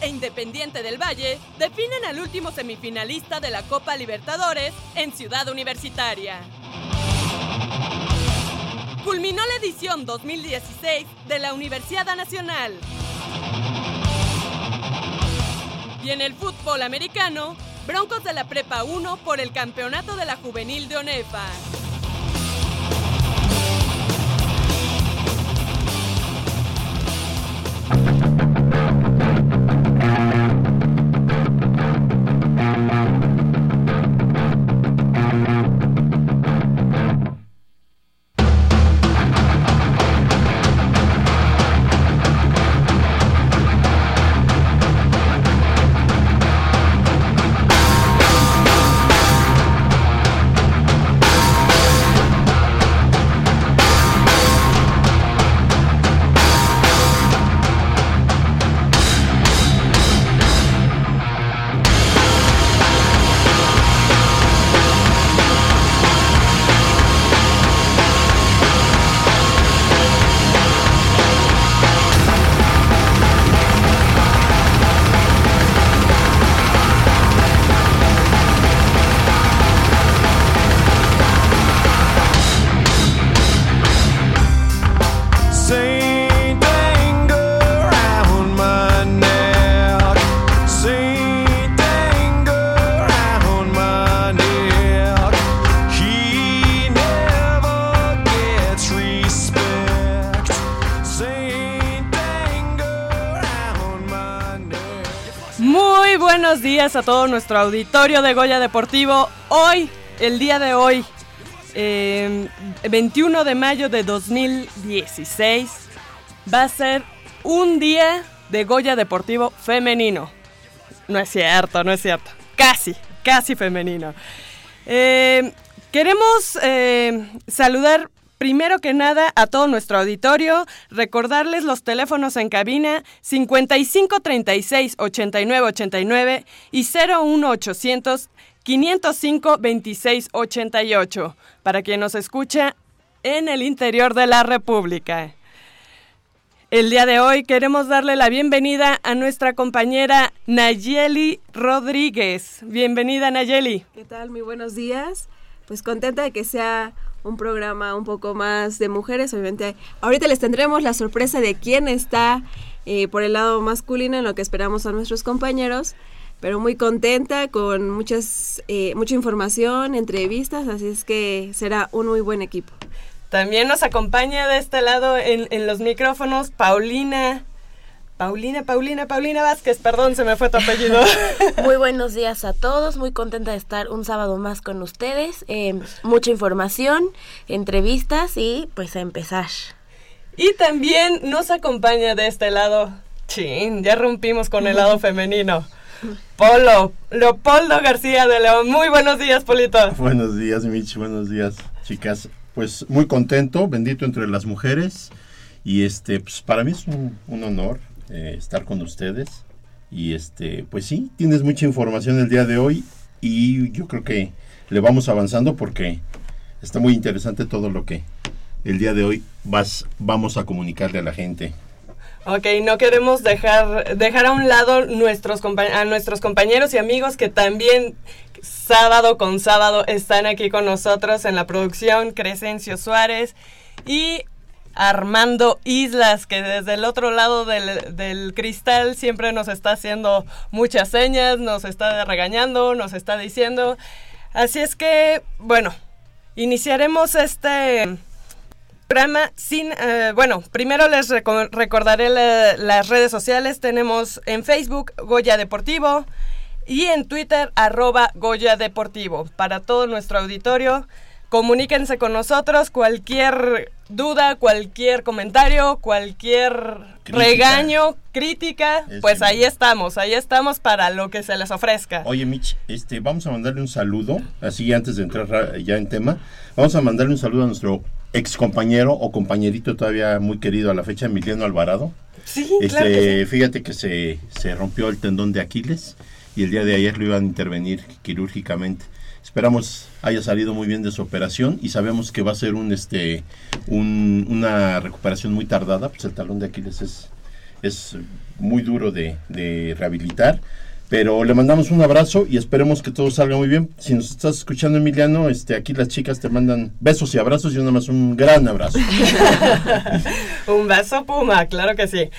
E Independiente del Valle definen al último semifinalista de la Copa Libertadores en Ciudad Universitaria. Culminó la edición 2016 de la Universidad Nacional. Y en el fútbol americano, Broncos de la Prepa 1 por el campeonato de la juvenil de ONEFA. A todo nuestro auditorio de Goya Deportivo. Hoy, el día de hoy, eh, 21 de mayo de 2016, va a ser un día de Goya Deportivo femenino. No es cierto, no es cierto. Casi, casi femenino. Eh, queremos eh, saludar primero que nada a todo nuestro auditorio, recordarles los teléfonos en cabina 55 36 89 89 y 01 800 505 26 88 para quien nos escucha en el interior de la República. El día de hoy queremos darle la bienvenida a nuestra compañera Nayeli Rodríguez. Bienvenida Nayeli. ¿Qué tal? Muy buenos días. Pues contenta de que sea un programa un poco más de mujeres. Obviamente, ahorita les tendremos la sorpresa de quién está eh, por el lado masculino en lo que esperamos a nuestros compañeros. Pero muy contenta con muchas, eh, mucha información, entrevistas, así es que será un muy buen equipo. También nos acompaña de este lado en, en los micrófonos Paulina. Paulina, Paulina, Paulina Vázquez, perdón, se me fue tu apellido. Muy buenos días a todos, muy contenta de estar un sábado más con ustedes. Eh, mucha información, entrevistas y pues a empezar. y también nos acompaña de este lado. Chin, ya rompimos con el lado femenino. Polo, Leopoldo García de León. Muy buenos días, Polito. Buenos días, Mitch. Buenos días, chicas. Pues muy contento, bendito entre las mujeres. Y este, pues para mí es un, un honor eh, estar con ustedes. Y este, pues sí, tienes mucha información el día de hoy. Y yo creo que le vamos avanzando porque está muy interesante todo lo que el día de hoy vas, vamos a comunicarle a la gente. Ok, no queremos dejar, dejar a un lado nuestros a nuestros compañeros y amigos que también sábado con sábado están aquí con nosotros en la producción, Crescencio Suárez y Armando Islas, que desde el otro lado del, del cristal siempre nos está haciendo muchas señas, nos está regañando, nos está diciendo. Así es que, bueno, iniciaremos este programa sin... eh, bueno, primero les reco- recordaré la- las redes sociales. Tenemos en Facebook Goya Deportivo y en Twitter arroba Goya Deportivo. Para todo nuestro auditorio, comuníquense con nosotros, cualquier duda, cualquier comentario, cualquier Crítica. regaño, crítica, pues ahí estamos, ahí estamos para lo que se les ofrezca. Oye, Mitch, este, vamos a mandarle un saludo, así antes de entrar ra- ya en tema, vamos a mandarle un saludo a nuestro ex compañero o compañerito todavía muy querido a la fecha, Emiliano Alvarado. Sí, Este, claro que sí. Fíjate que se, se rompió el tendón de Aquiles y el día de ayer lo iban a intervenir quirúrgicamente. Esperamos haya salido muy bien de su operación y sabemos que va a ser un este un- una recuperación muy tardada, pues el talón de Aquiles es, es muy duro de, rehabilitar. Pero le mandamos un abrazo y esperemos que todo salga muy bien. Si nos estás escuchando, Emiliano, este, aquí las chicas te mandan besos y abrazos y nada más un gran abrazo. Un beso Puma, claro que sí.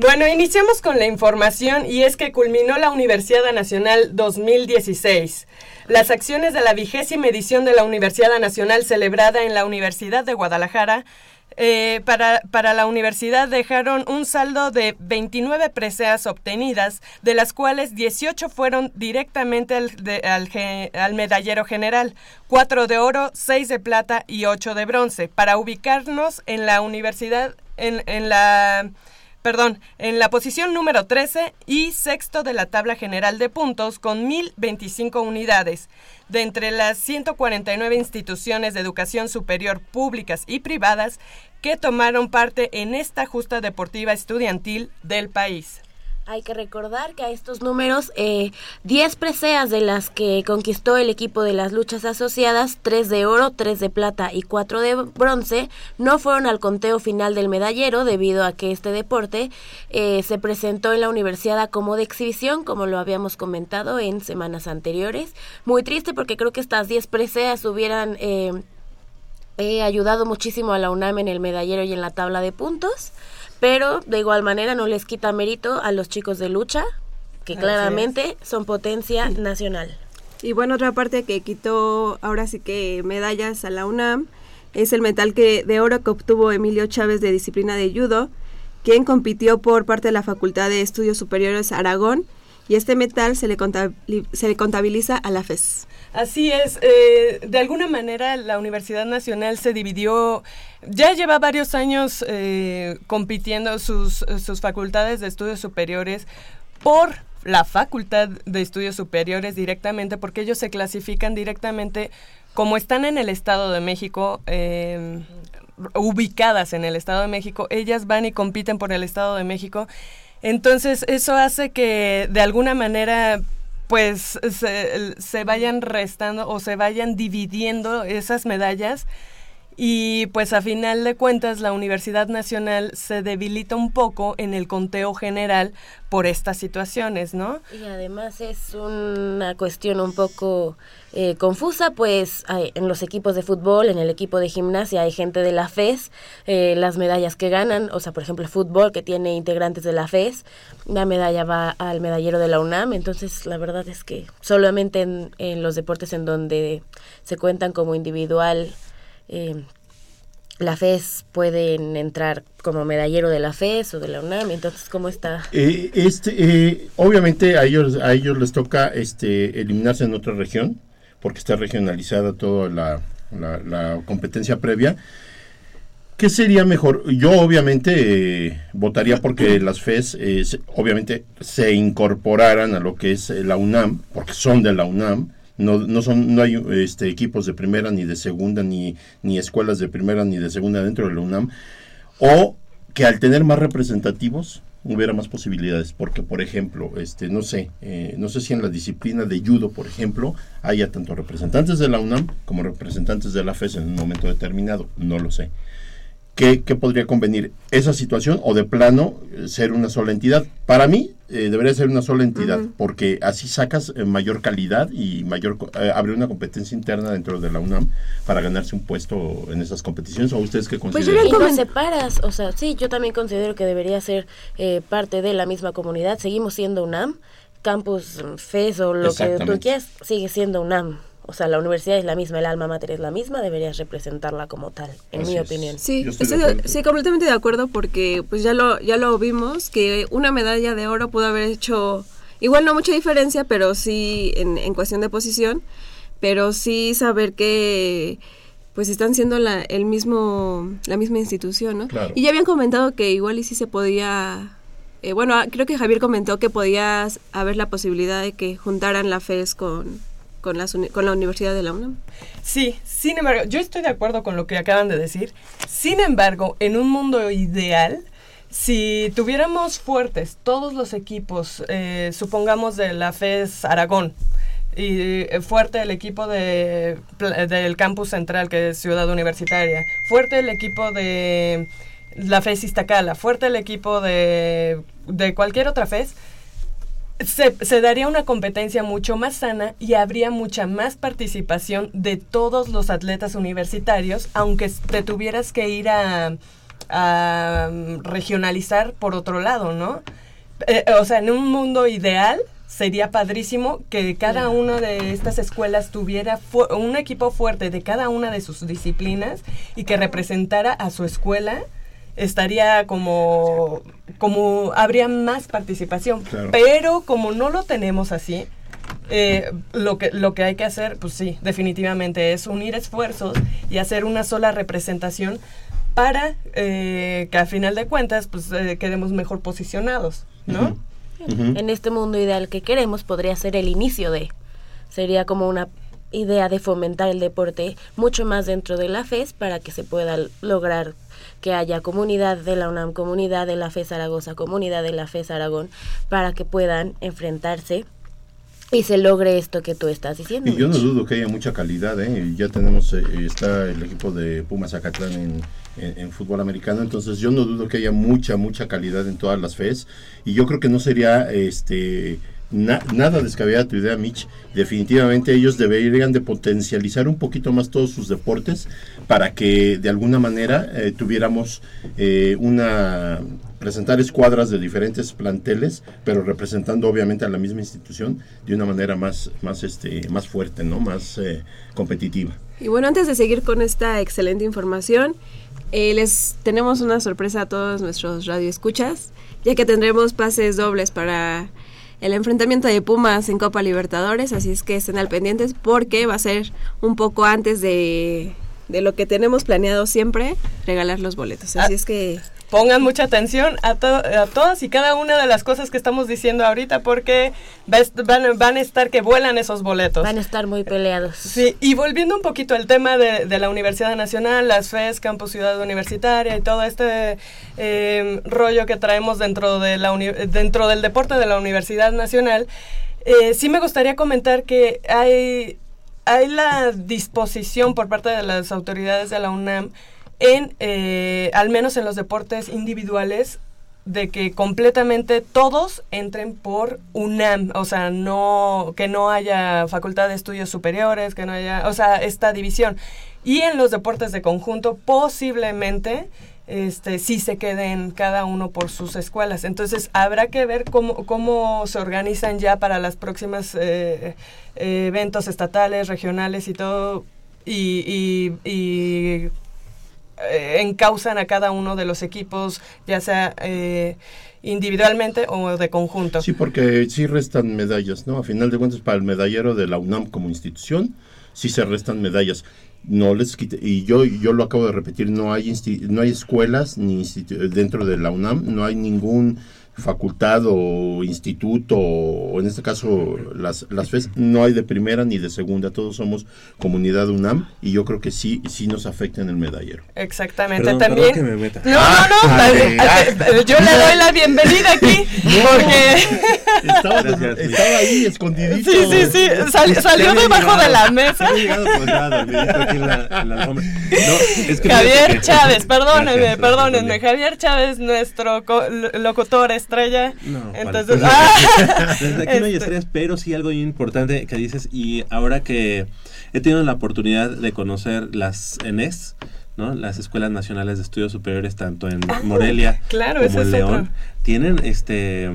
Bueno, iniciamos con la información y es que culminó la Universidad Nacional 2016. Las acciones de la vigésima edición de la Universidad Nacional celebrada en la Universidad de Guadalajara eh, para, para la universidad dejaron un saldo de 29 preseas obtenidas, de las cuales 18 fueron directamente al, de- al al medallero general, 4 de oro, 6 de plata y 8 de bronce, para ubicarnos en la universidad, en, en la perdón, en la posición número 13 y sexto de la tabla general de puntos con 1025 unidades. De entre las 149 instituciones de educación superior públicas y privadas que tomaron parte en esta justa deportiva estudiantil del país. Hay que recordar que a estos números, eh, 10 preseas de las que conquistó el equipo de las luchas asociadas, 3 de oro, 3 de plata y 4 de bronce, no fueron al conteo final del medallero debido a que este deporte eh, se presentó en la universidad como de exhibición, como lo habíamos comentado en semanas anteriores. Muy triste porque creo que estas 10 preseas hubieran... eh, He ayudado muchísimo a la UNAM en el medallero y en la tabla de puntos, pero de igual manera no les quita mérito a los chicos de lucha, que Así claramente son potencia nacional. Y bueno, otra parte que quitó ahora sí que medallas a la UNAM es el metal que, de oro que obtuvo Emilio Chávez de disciplina de judo, quien compitió por parte de la Facultad de Estudios Superiores Aragón y este metal se le, se le contabiliza a la FES. Así es, eh, de alguna manera la Universidad Nacional se dividió, ya lleva varios años eh, compitiendo sus, sus facultades de estudios superiores por la Facultad de Estudios Superiores directamente, porque ellos se clasifican directamente como están en el Estado de México, eh, ubicadas en el Estado de México, ellas van y compiten por el Estado de México. Entonces, eso hace que de alguna manera pues se, se vayan restando o se vayan dividiendo esas medallas y pues a final de cuentas la Universidad Nacional se debilita un poco en el conteo general por estas situaciones, ¿no? Y además es una cuestión un poco eh, confusa, pues en los equipos de fútbol, en el equipo de gimnasia hay gente de la FES, eh, las medallas que ganan, o sea, por ejemplo, el fútbol que tiene integrantes de la FES, la medalla va al medallero de la UNAM, entonces la verdad es que solamente en, en los deportes en donde se cuentan como individual, eh, la FES pueden entrar como medallero de la FES o de la UNAM, entonces ¿cómo está? Eh, este, eh, obviamente a ellos, a ellos les toca este, eliminarse en otra región, porque está regionalizada toda la, competencia previa. ¿Qué sería mejor? Yo obviamente eh, votaría porque las FES eh, se- obviamente se incorporaran a lo que es eh, la UNAM, porque son de la UNAM. No, no, son, no hay este, equipos de primera ni de segunda, ni, ni escuelas de primera ni de segunda dentro de la UNAM. O que al tener más representativos hubiera más posibilidades, porque por ejemplo, este, no sé, eh, no sé si en la disciplina de judo, por ejemplo, haya tanto representantes de la UNAM como representantes de la FES en un momento determinado, no lo sé. ¿Qué, qué podría convenir? ¿Esa situación o de plano eh, ser una sola entidad? Para mí eh, debería ser una sola entidad, porque así sacas eh, mayor calidad y mayor co- eh, abre una competencia interna dentro de la UNAM para ganarse un puesto en esas competiciones. ¿O ustedes qué Pues consideran? Y no comen- separas, o sea, sí, yo también considero que debería ser eh, parte de la misma comunidad. Seguimos siendo UNAM, campus FES o lo que tú quieras, sigue siendo UNAM. O sea, la universidad es la misma, el alma mater es la misma, deberías representarla como tal, en Así mi es. opinión. Sí, estoy de estoy de- acuerdo. sí, completamente de acuerdo porque pues ya lo ya lo vimos que una medalla de oro pudo haber hecho igual no mucha diferencia, pero sí en, en cuestión de posición, pero sí saber que pues están siendo la, el mismo, la misma institución, ¿no? Claro. Y ya habían comentado que igual y sí se podía, eh, bueno, ah, creo que Javier comentó que podía haber la posibilidad de que juntaran la FES con, con, las con la Universidad de la UNAM. Sí, sin embargo, yo estoy de acuerdo con lo que acaban de decir. Sin embargo, en un mundo ideal, si tuviéramos fuertes todos los equipos, eh, supongamos de la FES Aragón, y eh, fuerte el equipo de, del campus central, que es Ciudad Universitaria, fuerte el equipo de la FES Iztacala, fuerte el equipo de, de cualquier otra FES, se, se daría una competencia mucho más sana y habría mucha más participación de todos los atletas universitarios, aunque te tuvieras que ir a, a, mm, regionalizar por otro lado, ¿no? Eh, o sea, en un mundo ideal sería padrísimo que cada una de estas escuelas tuviera fu- un equipo fuerte de cada una de sus disciplinas y que representara a su escuela estaría como como habría más participación Claro. pero como no lo tenemos así eh, lo que lo que hay que hacer pues sí definitivamente es unir esfuerzos y hacer una sola representación para eh, que a final de cuentas pues eh, quedemos mejor posicionados no. En este mundo ideal que queremos podría ser el inicio de. Sería como una idea de fomentar el deporte mucho más dentro de la FES para que se pueda lograr que haya comunidad de la UNAM, comunidad de la FES Zaragoza, comunidad de la FES Aragón, para que puedan enfrentarse y se logre esto que tú estás diciendo. Y yo no dudo que haya mucha calidad, ¿eh? Ya tenemos, eh, está el equipo de Pumas Zacatlán en, en- en fútbol americano, entonces yo no dudo que haya mucha, mucha calidad en todas las FES. Y yo creo que no sería este na- nada descabellada tu idea, Mitch. Definitivamente ellos deberían de potencializar un poquito más todos sus deportes para que de alguna manera eh, tuviéramos eh, una presentar escuadras de diferentes planteles, pero representando obviamente a la misma institución de una manera más, más, este, más fuerte, ¿no? Más eh, competitiva. Y bueno, antes de seguir con esta excelente información, eh, les tenemos una sorpresa a todos nuestros radioescuchas, ya que tendremos pases dobles para el enfrentamiento de Pumas en Copa Libertadores, así es que estén al pendientes porque va a ser un poco antes de, de lo que tenemos planeado siempre, regalar los boletos. Así Ah. es que pongan mucha atención a, to- a todas y cada una de las cosas que estamos diciendo ahorita porque van, van a estar que vuelan esos boletos. Van a estar muy peleados. Sí, y volviendo un poquito al tema de, de la Universidad Nacional, las FES, Campus Ciudad Universitaria y todo este eh, rollo que traemos dentro, de la uni- dentro del deporte de la Universidad Nacional, eh, sí me gustaría comentar que hay, hay la disposición por parte de las autoridades de la UNAM en, eh, al menos en los deportes individuales, de que completamente todos entren por UNAM, o sea, no que no haya facultad de estudios superiores, que no haya, o sea, esta división. Y en los deportes de conjunto posiblemente este sí se queden cada uno por sus escuelas. Entonces, habrá que ver cómo cómo se organizan ya para las próximas eh, eh, eventos estatales, regionales y todo y, y- y eh, encausan a cada uno de los equipos, ya sea eh, individualmente o de conjunto. Sí, porque sí restan medallas, ¿no? A final de cuentas, para el medallero de la UNAM como institución, sí se restan medallas. No les quite, y yo, yo lo acabo de repetir, no hay, no hay escuelas ni dentro de la UNAM, no hay ningún facultad o instituto, o en este caso las, las FES, no hay de primera ni de segunda, todos somos comunidad UNAM y yo creo que sí, sí nos afecta en el medallero. Exactamente, Perdón, también. perdón que me meta. No, no, no, Ah, eh, eh, yo le doy la bienvenida aquí porque Estaba, estaba ahí escondidito. sí, sí, sí, sal- salió debajo de la mesa. es Javier Chávez, perdónenme, perdónenme. Javier Chávez, nuestro locutor estrella. No, Entonces, vale. ah, Desde aquí no hay este, estrés, pero sí algo importante que dices. Y ahora que he tenido la oportunidad de conocer las ENES, ¿no? las Escuelas Nacionales de Estudios Superiores, tanto en Morelia claro, como en León, otro. tienen este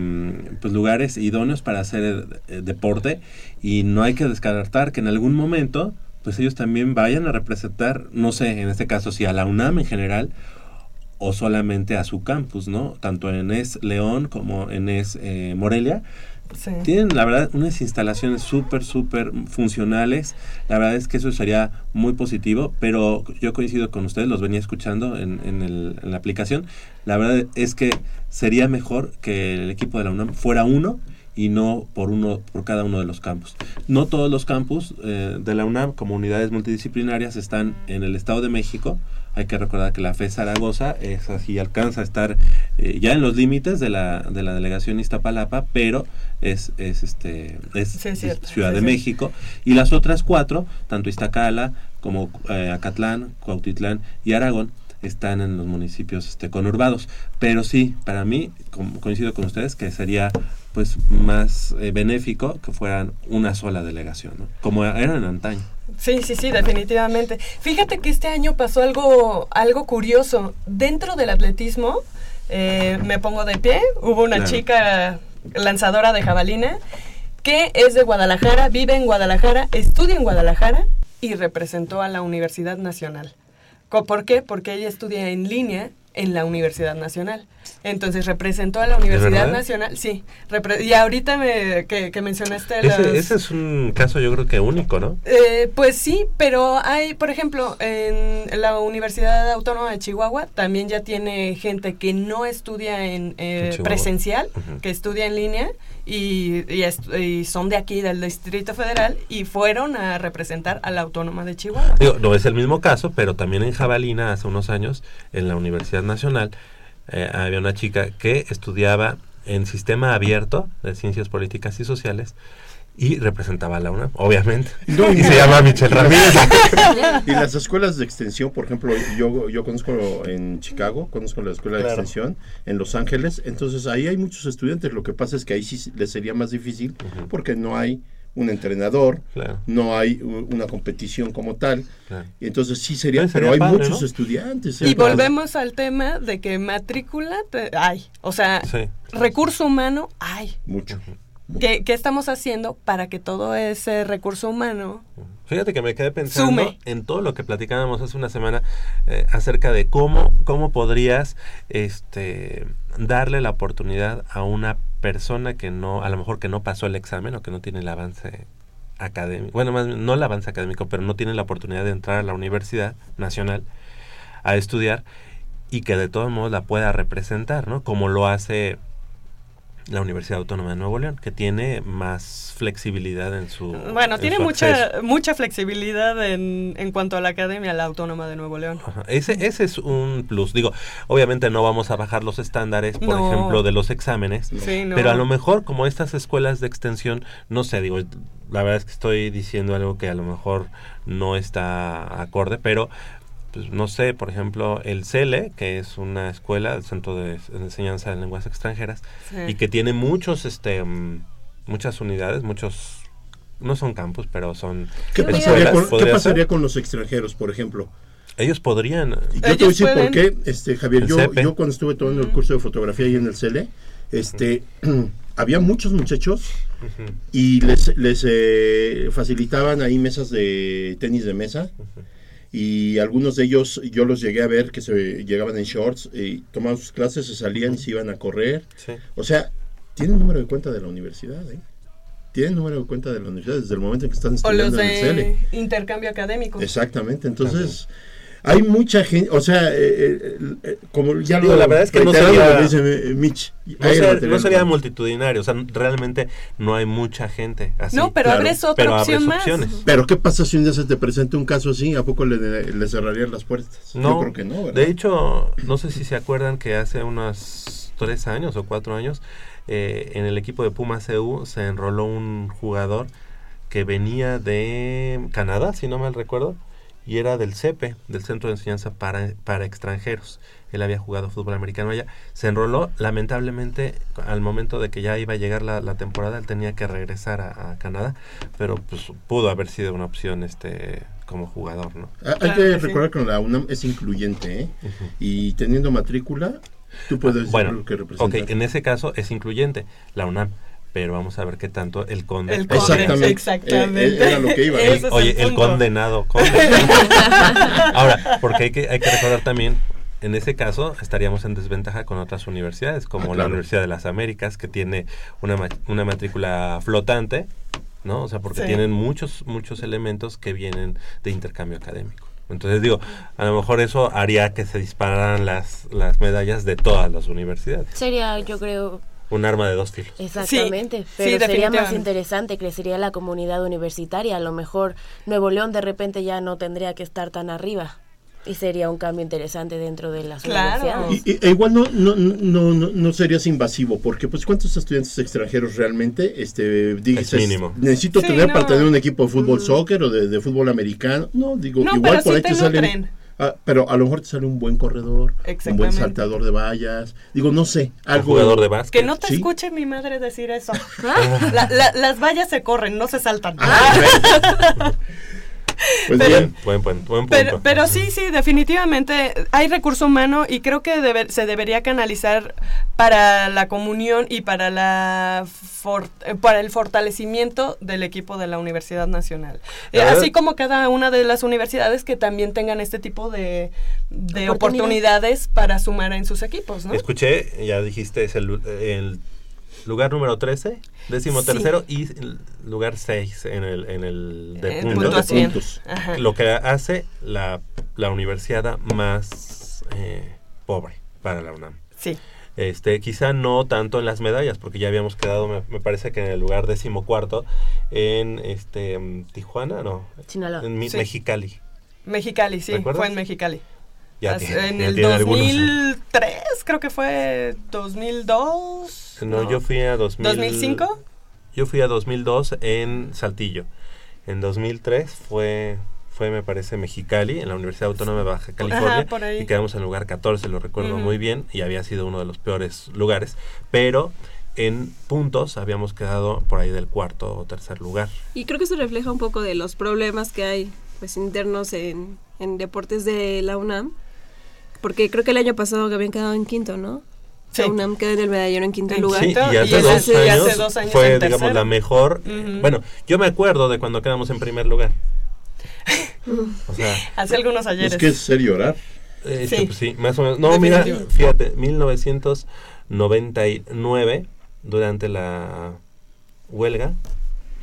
pues lugares idóneos para hacer eh, deporte y no hay que descartar que en algún momento pues ellos también vayan a representar, no sé, en este caso si a la UNAM en general o solamente a su campus, ¿no? Tanto en ES León como en ES eh, Morelia, Sí. Tienen, la verdad, unas instalaciones súper, súper funcionales. La verdad es que eso sería muy positivo, pero yo coincido con ustedes, los venía escuchando en, en el- en la aplicación. La verdad es que sería mejor que el equipo de la UNAM fuera uno y no por uno por cada uno de los campus. No todos los campus eh, de la UNAM como unidades multidisciplinarias están en el Estado de México. Hay que recordar que la FE Zaragoza es así, alcanza a estar eh, ya en los límites de la, de la delegación Iztapalapa, pero es, es, este, es Sí, es cierto, Ciudad sí, de sí. México. Y las otras cuatro, tanto Iztacala como eh, Acatlán, Cuautitlán y Aragón, están en los municipios este, conurbados. Pero sí, para mí, com- coincido con ustedes, que sería pues más eh, benéfico que fueran una sola delegación, ¿no? como eran antaño. Sí, sí, sí, definitivamente. Fíjate que este año pasó algo, algo curioso. Dentro del atletismo, eh, me pongo de pie, hubo una Claro. chica lanzadora de jabalina que es de Guadalajara, vive en Guadalajara, estudia en Guadalajara y representó a la Universidad Nacional. ¿Por qué? Porque ella estudia en línea en la Universidad Nacional. Entonces representó a la Universidad? Nacional, sí. y ahorita me, que, que mencionaste las- Ese, ese es un caso yo creo que único, ¿no? eh, pues sí, pero hay, por ejemplo, en la Universidad Autónoma de Chihuahua también ya tiene gente que no estudia en, eh, presencial, que estudia en línea y, y y son de aquí, del Distrito Federal, y fueron a representar a la Autónoma de Chihuahua. No es el mismo caso, pero también en Jabalina, hace unos años, en la Universidad Nacional, eh, había una chica que estudiaba en sistema abierto de ciencias políticas y sociales y representaba a la UNAM, obviamente. No, y se llama Michelle Ramírez. Y las escuelas de extensión, por ejemplo, yo, yo conozco en Chicago, conozco la escuela de extensión en Los Ángeles, entonces ahí hay muchos estudiantes, lo que pasa es que ahí sí les sería más difícil porque no hay un entrenador, Claro, no hay una competición como tal, claro. y entonces sí sería, Pues pero hay padre, muchos ¿no? estudiantes. Y ¿eh? volvemos al tema de que matrícula te- hay, o sea, Sí. recurso humano hay. Mucho. ¿Qué, qué estamos haciendo para que todo ese recurso humano Fíjate que me quedé pensando Sume. en todo lo que platicábamos hace una semana eh, acerca de cómo, cómo podrías este, darle la oportunidad a una persona que no, a lo mejor que no pasó el examen o que no tiene el avance académico, bueno, más bien, no el avance académico, pero no tiene la oportunidad de entrar a la Universidad Nacional a estudiar y que de todos modos la pueda representar, ¿no? Como lo hace la Universidad Autónoma de Nuevo León, que tiene más flexibilidad en su Bueno, en tiene su mucha acceso. mucha flexibilidad en, en cuanto a la Academia la Autónoma de Nuevo León. Ajá, Ese, ese es un plus. Digo, obviamente no vamos a bajar los estándares, por No. ejemplo, de los exámenes, Sí, no. pero a lo mejor como estas escuelas de extensión, no sé, digo, la verdad es que estoy diciendo algo que a lo mejor no está acorde, pero pues, no sé, por ejemplo, el CELE, que es una escuela, el Centro de Enseñanza de Lenguas Extranjeras, Sí. y que tiene muchos, este, muchas unidades, muchos, no son campus, pero son ¿Qué pasaría, con, qué pasaría ser. con los extranjeros, por ejemplo? Ellos podrían... Y yo te voy a decir por qué, este, Javier, yo, yo cuando estuve tomando el curso de fotografía ahí en el CELE, este, había muchos muchachos y les, les eh, facilitaban ahí mesas de tenis de mesa y algunos de ellos yo los llegué a ver que se llegaban en shorts y tomaban sus clases, se salían y se iban a correr. Sí. O sea, tienen número de cuenta de la universidad, ¿eh? Tienen número de cuenta de la universidad desde el momento en que están O los estudiando en el CELE. intercambio académico. Exactamente, entonces hay mucha gente, o sea, eh, eh, eh, como ya Digo, lo la verdad es que no reiterando sería- lo que dice eh, Mitch, No, material, no sería multitudinario, o sea, realmente no hay mucha gente así. no, pero claro, abres otra pero opción abres más. opciones. Pero ¿qué pasa si un día se te presenta un caso así? ¿A poco le, le cerrarían las puertas? No, Yo creo que no, ¿verdad? De hecho, no sé si se acuerdan que hace unos tres años o cuatro años, eh, en el equipo de Pumas EU se enroló un jugador que venía de Canadá, si no mal recuerdo, y era del CEPE, del Centro de Enseñanza para, para Extranjeros. Él había jugado fútbol americano allá. Se enroló, lamentablemente, al momento de que ya iba a llegar la, la temporada, él tenía que regresar a, a Canadá, pero pues pudo haber sido una opción este como jugador, ¿no? Ah, Hay Claro que recordar que la UNAM es incluyente, ¿eh? Y teniendo matrícula, tú puedes decir Bueno, lo que representa. ok, en ese caso es incluyente la UNAM, pero vamos a ver qué tanto el conde. El conde, Exactamente. exactamente. Eh, era lo que iba, es Oye, el, punto. condenado conde. Ahora, porque hay que, hay que recordar también en ese caso estaríamos en desventaja con otras universidades, como Ah, la. Universidad de las Américas, que tiene una, ma- una matrícula flotante, ¿no? O sea, porque Sí. tienen muchos, muchos elementos que vienen de intercambio académico. Entonces digo, a lo mejor eso haría que se dispararan las, las medallas de todas las universidades. Sería, yo creo, Un arma de dos filos. exactamente. sí, pero sería más interesante, crecería la comunidad universitaria. A lo mejor Nuevo León de repente ya no tendría que estar tan arriba. Y sería un cambio interesante dentro de las Claro. universidades. Y, y- e igual no, no, no, no, no serías invasivo, porque pues ¿cuántos estudiantes extranjeros realmente este, dices, mínimo. necesito Sí, tener no. para tener un equipo de fútbol soccer o de, de fútbol americano? No, digo, No, igual pero por sí ahí te te salen... nutren. Ah, pero a lo mejor te sale un buen corredor, un buen saltador de vallas, digo, no sé, Un algo... jugador de básquet. Que no te Sí. escuche mi madre decir eso. La- la- las vallas se corren, no se saltan. Ah, pues Pero- bien, Buen, buen, buen punto. Pero, pero sí, sí, definitivamente hay recurso humano y creo que debe- se debería canalizar para la comunión y para la for- para el fortalecimiento del equipo de la Universidad Nacional. Eh, así como cada una de las universidades que también tengan este tipo de, de Oportunidad. oportunidades para sumar en sus equipos, ¿no? Escuché, ya dijiste, es el lugar número 13, décimo Sí. tercero y lugar 6 en el, en el de En puntos. Lo que hace la, la universidad más eh, pobre para la UNAM. Sí. Este, quizá no tanto en las medallas, porque ya habíamos quedado, me, me parece que en el lugar decimocuarto, en este mm, Tijuana, no, Sinaloa. en Mi- Sí. Mexicali. Mexicali, sí, fue en Mexicali. Ya Hace- tiene- en ya el tiene algunos años. 2003, creo que fue 2002. No, yo fui a 2000, 2005. Yo fui a 2002 en Saltillo. En 2003 fue, fue me parece, Mexicali, en la Universidad Autónoma de Baja California. por ahí. Y quedamos en el lugar 14, lo recuerdo muy bien, y había sido uno de los peores lugares. Pero en puntos habíamos quedado por ahí del cuarto o tercer lugar. Y creo que eso refleja un poco de los problemas que hay pues internos en, en deportes de la UNAM. Porque creo que el año pasado habían quedado en quinto, ¿no? Sí. La UNAM queda en el medallero en quinto lugar. Sí, Quinto, y y hace, el dos, hace- y años hace dos años fue, en digamos, la mejor. Ujú. Bueno, yo me acuerdo de cuando quedamos en primer lugar. o sea, Hace algunos ayeres. es que es ser llorar. Eh, Sí. Pues sí, más o menos. No, mira, fíjate, 1999, durante la huelga,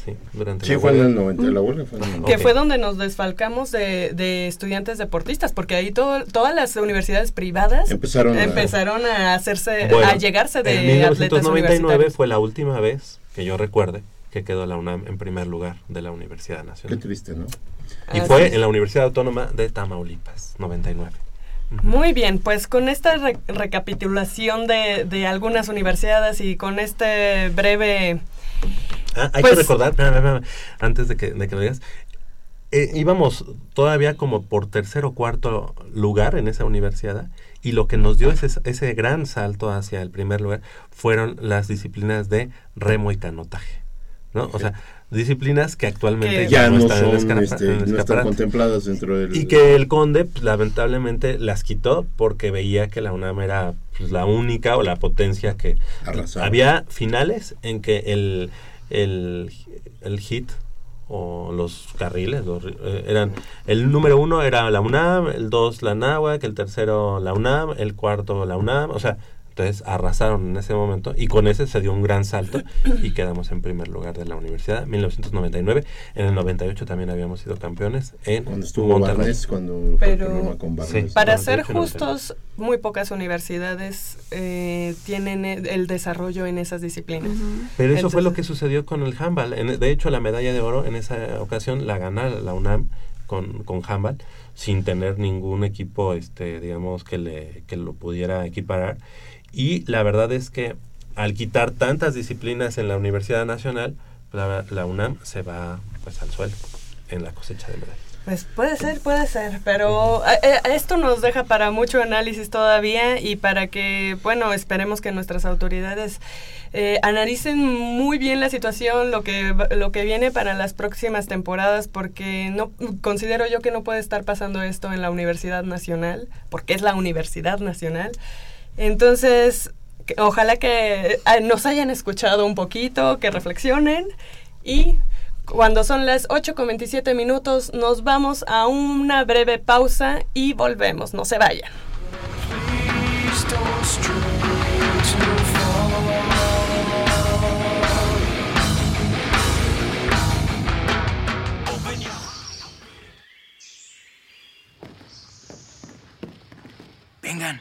sí, durante Sí, la fue en el 90, la huelga fue en el 90. que fue donde nos desfalcamos de, de estudiantes deportistas, porque ahí todo, todas las universidades privadas Empezaron a- empezaron a hacerse, Bueno, a llegarse de en atletas 1999 universitarios. fue la última vez que yo recuerde que quedó la UNAM en primer lugar de la Universidad Qué Nacional. triste, ¿no? Y Así fue es. en la Universidad Autónoma de Tamaulipas, 99. Muy bien, pues con esta re- recapitulación de, de algunas universidades y con este breve... Ah, hay Pues- que recordar, espérame, espérame, antes de que, de que lo digas, eh, íbamos todavía como por tercer o cuarto lugar en esa universidad y lo que nos dio ese, ese gran salto hacia el primer lugar fueron las disciplinas de remo y canotaje, ¿no? O sea, disciplinas que actualmente Que- ya, Ya no están en son, este, en el no están escaparate. contempladas dentro del... Y que el conde, pues, lamentablemente, las quitó porque veía que la UNAM era pues, la única o la potencia que... Arrasaba. Había finales en que el, el, el hit o los carriles los eh, eran... El número uno era la UNAM, el dos la NAHUAC, el tercero la UNAM, el cuarto la UNAM, o sea... Entonces arrasaron en ese momento y con ese se dio un gran salto y quedamos en primer lugar de la universidad 1999. En el 98 también habíamos sido campeones en Cuando estuvo Monterrey. Barnes, cuando Pero- con Barnes. Sí. Para 98, ser 99. justos, muy pocas universidades eh, tienen el, el desarrollo en esas disciplinas. Pero eso fue lo que sucedió con el handball. En- de hecho, la medalla de oro en esa ocasión la gana la UNAM con, con handball sin tener ningún equipo, este, digamos, que, le, que lo pudiera equiparar. Y la verdad es que al quitar tantas disciplinas en la Universidad Nacional, la, UNAM se va pues al suelo en la cosecha de medallas. Pues puede ser, puede ser, pero eh, eh, esto nos deja para mucho análisis todavía y para que, bueno, esperemos que nuestras autoridades eh, analicen muy bien la situación, lo que lo que viene para las próximas temporadas, porque no considero yo que no puede estar pasando esto en la Universidad Nacional, porque es la Universidad Nacional. Entonces, ojalá que eh, nos hayan escuchado un poquito, que reflexionen. Y cuando son las 8 con 27 minutos nos vamos a una breve pausa y volvemos, no se vayan. Vengan,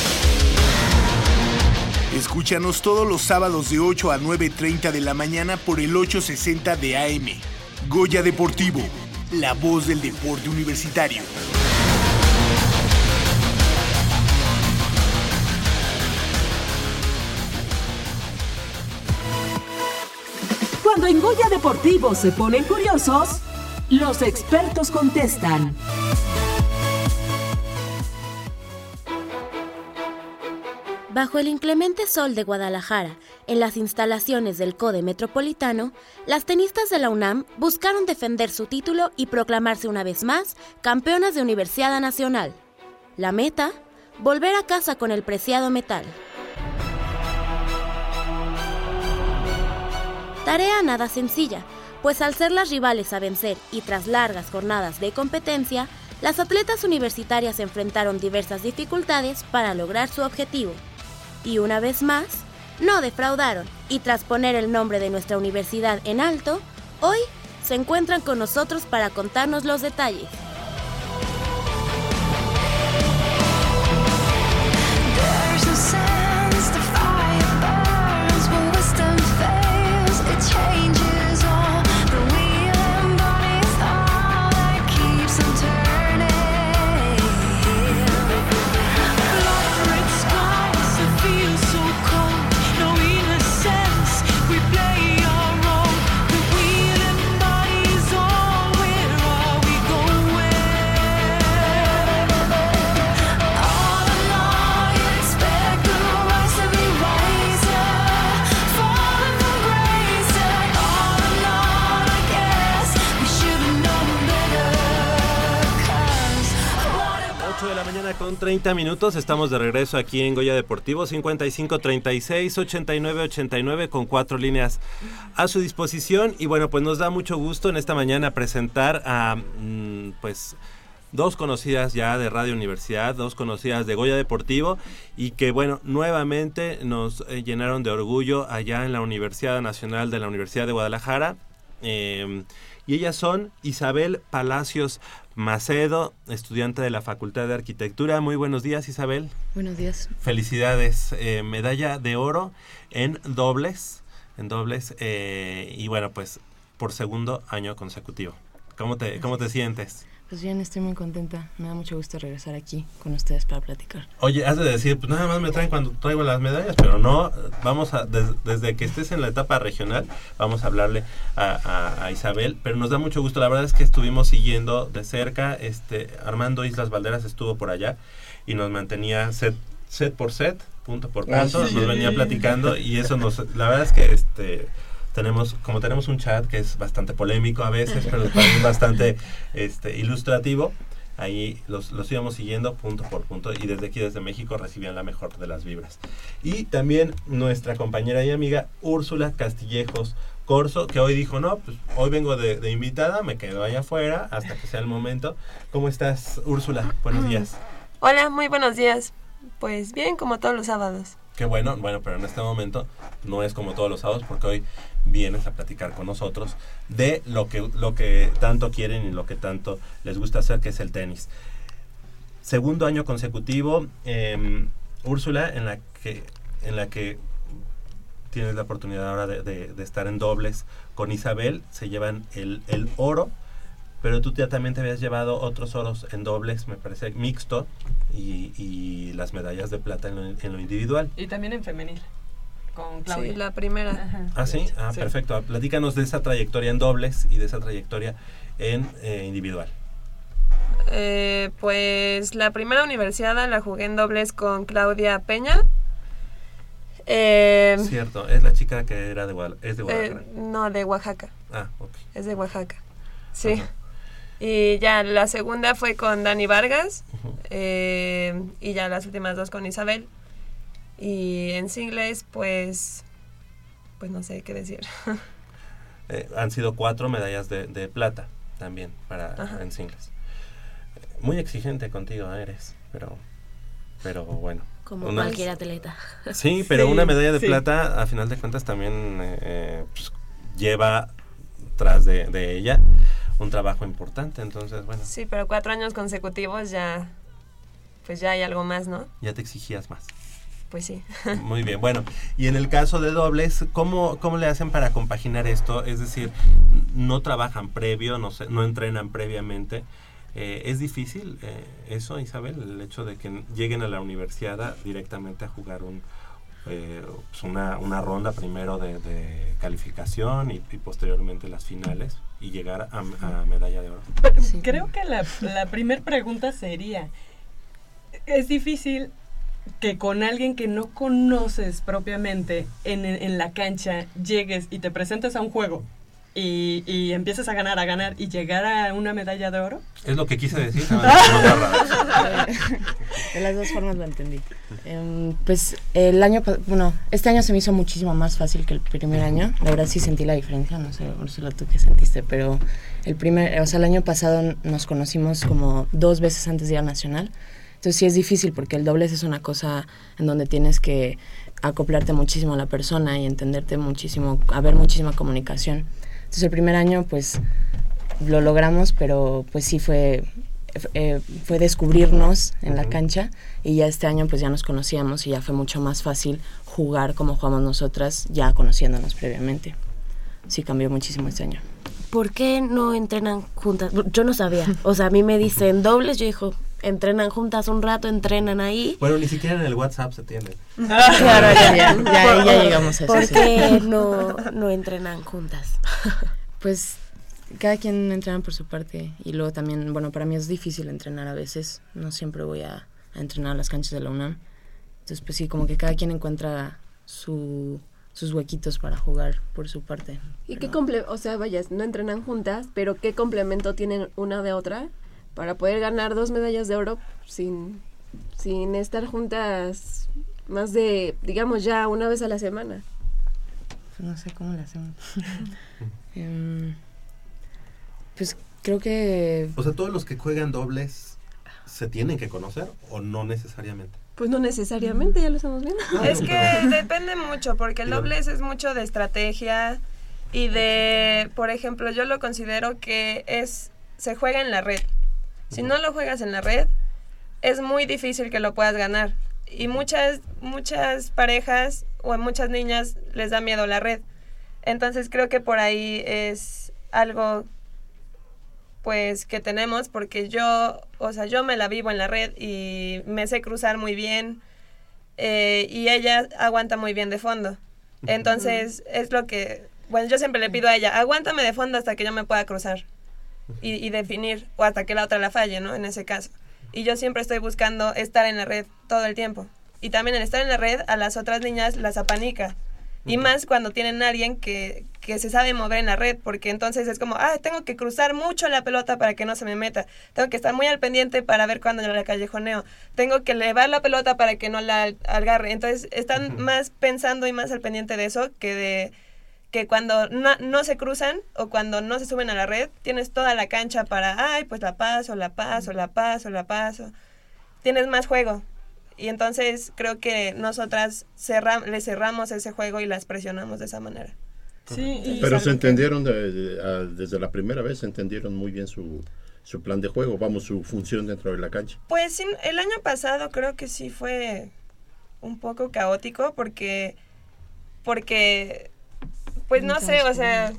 Escúchanos todos los sábados de 8 a 9.30 de la mañana por el 860 de AM. Goya Deportivo, la voz del deporte universitario. Cuando en Goya Deportivo se ponen curiosos, los expertos contestan. Bajo el inclemente sol de Guadalajara, en las instalaciones del CODE Metropolitano, las tenistas de la UNAM buscaron defender su título y proclamarse una vez más campeonas de Universidad Nacional. La meta, volver a casa con el preciado metal. Tarea nada sencilla, pues al ser las rivales a vencer y tras largas jornadas de competencia, las atletas universitarias enfrentaron diversas dificultades para lograr su objetivo. Y una vez más, no defraudaron y tras poner el nombre de nuestra universidad en alto, hoy se encuentran con nosotros para contarnos los detalles. 30 minutos. Estamos de regreso aquí en Goya Deportivo 55 36 89 89 con cuatro líneas a su disposición. Y bueno, pues nos da mucho gusto en esta mañana presentar a mm, pues dos conocidas ya de Radio Universidad, dos conocidas de Goya Deportivo y que bueno, nuevamente nos eh, llenaron de orgullo allá en la Universidad Nacional de la Universidad de Guadalajara. Eh, y ellas son Isabel Palacios Macedo, estudiante de la Facultad de Arquitectura. Muy buenos días, Isabel. Buenos días. Felicidades. Eh, medalla de oro en dobles. En dobles. eh, y bueno, pues por segundo año consecutivo. ¿Cómo te, cómo te sientes? Pues bien, estoy muy contenta. Me da mucho gusto regresar aquí con ustedes para platicar. Oye, has de decir, pues nada más me traen cuando traigo las medallas, pero no, vamos a, des- desde que estés en la etapa regional, vamos a hablarle a, a- a Isabel, pero nos da mucho gusto, la verdad es que estuvimos siguiendo de cerca, este, Armando Islas Valderas estuvo por allá y nos mantenía set, set por set, punto por Ah, punto, sí. nos venía platicando y eso nos, la verdad es que este tenemos como tenemos un chat que es bastante polémico a veces pero también bastante este ilustrativo ahí los, los íbamos siguiendo punto por punto y desde aquí desde México recibían la mejor de las vibras y también nuestra compañera y amiga Úrsula Castillejos Corso que hoy dijo no pues hoy vengo de, de invitada me quedo allá afuera hasta que sea el momento ¿cómo estás Úrsula? buenos días Hola, muy buenos días. Pues bien, como todos los sábados. Qué bueno, bueno, pero en este momento no es como todos los sábados porque hoy vienes a platicar con nosotros de lo que, lo que tanto quieren y lo que tanto les gusta hacer, que es el tenis. Segundo año consecutivo, eh, Úrsula, en la que, en la que tienes la oportunidad ahora de estar en dobles con Isabel, se llevan el, el oro, pero tú ya también te habías llevado otros oros en dobles, me parece, mixto, y, y las medallas de plata en lo, en lo individual. Y también en femenil, con Claudia. Sí, la primera. Ah, sí, ah, Sí. perfecto. Platícanos de esa trayectoria en dobles y de esa trayectoria en eh, individual. Eh, pues la primera universidad la jugué en dobles con Claudia Peña. Eh, Cierto, es la chica que era de, Guadal- es de eh, Guadalajara. no, de Oaxaca. ah, ok. Es de Oaxaca. Sí. Ajá. Y ya la segunda fue con Dani Vargas. Eh, y ya las últimas dos con Isabel. Y en singles, pues. Pues no sé qué decir. Eh, han sido cuatro medallas de, de plata también para Ajá. en singles. Muy exigente contigo eres, pero pero bueno. Como Una- cualquier atleta. Sí, pero Sí, una medalla de sí. plata, a final de cuentas, también eh, eh, pues, lleva tras de, de ella un trabajo importante. Entonces, bueno, Sí, pero cuatro años consecutivos ya. Pues ya hay algo más, ¿no? ya te exigías más. Pues sí. Muy bien, bueno, y en el caso de dobles, ¿cómo, cómo le hacen para compaginar esto? Es decir, no trabajan previo, no, se- no entrenan previamente. Eh, ¿Es difícil eh, eso, Isabel, el hecho de que lleguen a la universidad directamente a jugar un, eh, pues una, una ronda primero de, de calificación y, y posteriormente las finales y llegar a, a medalla de oro? Sí. Creo que la, la primer pregunta sería, es difícil que con alguien que no conoces propiamente en, en la cancha llegues y te presentes a un juego y, y empieces a ganar, a ganar y llegar a una medalla de oro. Es lo que quise decir. no. De las dos formas lo entendí. Em, pues el año, bueno, este año se me hizo muchísimo más fácil que el primer año. La verdad sí sentí la diferencia, no sé, Úrsula, tú qué sentiste, pero el primer, o sea, el año pasado nos conocimos como dos veces antes de ir a Nacional. Entonces sí es difícil porque el dobles es una cosa en donde tienes que acoplarte muchísimo a la persona y entenderte muchísimo, haber muchísima comunicación. Entonces el primer año pues lo logramos, pero pues sí fue eh, fue descubrirnos en la Ujú. cancha y ya este año pues ya nos conocíamos y ya fue mucho más fácil jugar como jugamos nosotras ya conociéndonos previamente. Sí cambió muchísimo este año. ¿Por qué no entrenan juntas? Yo no sabía. O sea, a mí me dicen dobles, yo dijo, entrenan juntas un rato, entrenan ahí. Bueno, ni siquiera en el WhatsApp se tiene. Claro, ya, ya, ya, ya llegamos a eso. ¿Por sí. qué no, no entrenan juntas? Pues cada quien entrena por su parte y luego también, bueno, para mí es difícil entrenar a veces, no siempre voy a, a entrenar a las canchas de la UNAM. Entonces, pues sí, como que cada quien encuentra su, sus huequitos para jugar por su parte. ¿Y qué Pero- comple o sea, vaya, no entrenan juntas, pero qué complemento tienen una de otra para poder ganar dos medallas de oro sin, sin estar juntas más de, digamos, ya una vez a la semana? Pues no sé cómo le hacemos. Em, pues creo que O sea, todos los que juegan dobles se tienen que conocer o no necesariamente. Pues no necesariamente, ya lo estamos viendo. Es que depende mucho, porque el dobles es mucho de estrategia y de, por ejemplo, yo lo considero que es, se juega en la red. Si no lo juegas en la red, es muy difícil que lo puedas ganar. Y muchas, muchas parejas o muchas niñas les da miedo la red. Entonces creo que por ahí es algo pues que tenemos porque yo, o sea, yo me la vivo en la red y me sé cruzar muy bien eh, y ella aguanta muy bien de fondo. Entonces es lo que, bueno, yo siempre le pido a ella, aguántame de fondo hasta que yo me pueda cruzar y, y definir o hasta que la otra la falle, ¿no? En ese caso. Y yo siempre estoy buscando estar en la red todo el tiempo. Y también el estar en la red a las otras niñas las apanica. Y más cuando tienen a alguien que, que se sabe mover en la red, porque entonces es como, ah, tengo que cruzar mucho la pelota para que no se me meta. Tengo que estar muy al pendiente para ver cuándo yo la callejoneo. Tengo que elevar la pelota para que no la agarre. Entonces están más pensando y más al pendiente de eso que de que cuando no, no se cruzan o cuando no se suben a la red, tienes toda la cancha para, ay, pues la paso, la paso, la paso, la paso. Tienes más juego. Y entonces creo que nosotras cerra- le cerramos ese juego y las presionamos de esa manera. Sí, y Pero se entendieron de- de- a- desde la primera vez, se entendieron muy bien su, su plan de juego, vamos, su función dentro de la cancha. Pues sí, el año pasado creo que sí fue un poco caótico porque porque, pues no sé, o sea,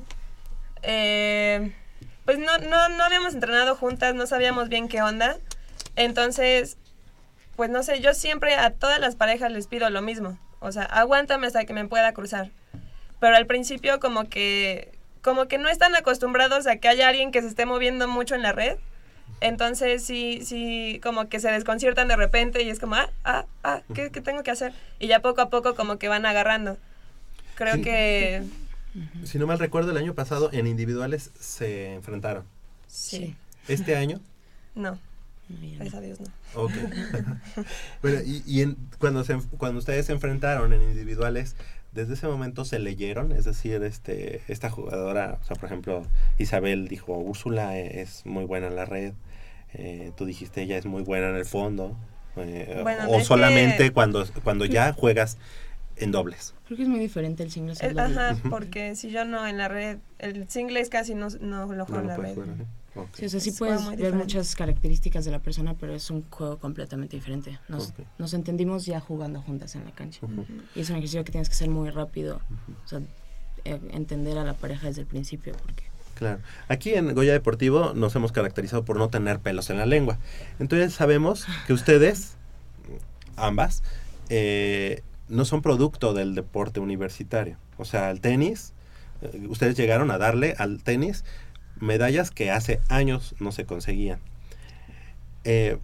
eh, pues no, no, no habíamos entrenado juntas, no sabíamos bien qué onda. Entonces, pues no sé, yo siempre a todas las parejas les pido lo mismo. O sea, aguántame hasta que me pueda cruzar. Pero al principio como que, como que no están acostumbrados a que haya alguien que se esté moviendo mucho en la red. Entonces sí, sí, como que se desconciertan de repente y es como, ah, ah, ah, ¿qué, qué tengo que hacer? Y ya poco a poco como que van agarrando. Creo Sí. que Si no mal recuerdo, el año pasado en individuales se enfrentaron. sí. Este año, No. Gracias a Dios no. ok. bueno, y, y en- cuando, se, cuando ustedes se enfrentaron en individuales, desde ese momento se leyeron, es decir, este, esta jugadora, o sea, por ejemplo, Isabel dijo, Úrsula e- es muy buena en la red, eh, tú dijiste, ella es muy buena en el fondo, eh, Bueno, o solamente que- cuando, cuando ya juegas en dobles. Creo que es muy diferente el singles Eh, al doble. Ajá, porque si yo no en la red, el singles casi no, no lo juego en la red. Sí, o sea, sí Es puedes ver diferente. muchas características de la persona, pero es un juego completamente diferente. Nos, Ok. nos entendimos ya jugando juntas en la cancha. Y es un ejercicio que tienes que hacer muy rápido. O sea, eh, entender a la pareja desde el principio. Porque Claro. Aquí en Goya Deportivo nos hemos caracterizado por no tener pelos en la lengua. Entonces sabemos que ustedes, ambas, eh, no son producto del deporte universitario. O sea, el tenis, eh, ustedes llegaron a darle al tenis medallas que hace años no se conseguían. Eh,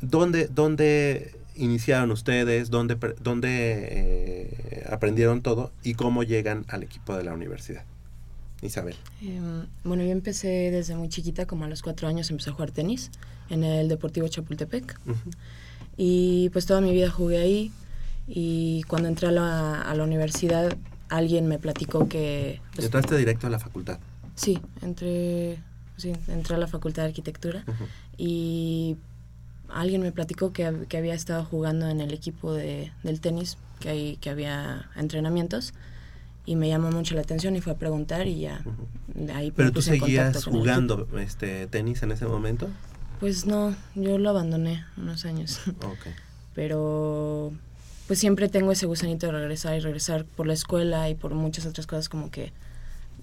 ¿dónde, ¿Dónde iniciaron ustedes? ¿Dónde, dónde eh, aprendieron todo? ¿Y cómo llegan al equipo de la universidad? Isabel. Em, bueno, yo empecé desde muy chiquita, como a los cuatro años empecé a jugar tenis en el Deportivo Chapultepec. Y pues toda mi vida jugué ahí. Y cuando entré a la, a la universidad, alguien me platicó que... pues, Entraste directo a la facultad. Sí, entré, sí, entré a la Facultad de Arquitectura y alguien me platicó que, que había estado jugando en el equipo de, del tenis, que, hay, que había entrenamientos y me llamó mucho la atención y fue a preguntar y ya ahí Pero tú seguías jugando este tenis en ese momento. Pues no, yo lo abandoné unos años, Ok. pero pues siempre tengo ese gusanito de regresar y regresar por la escuela y por muchas otras cosas como que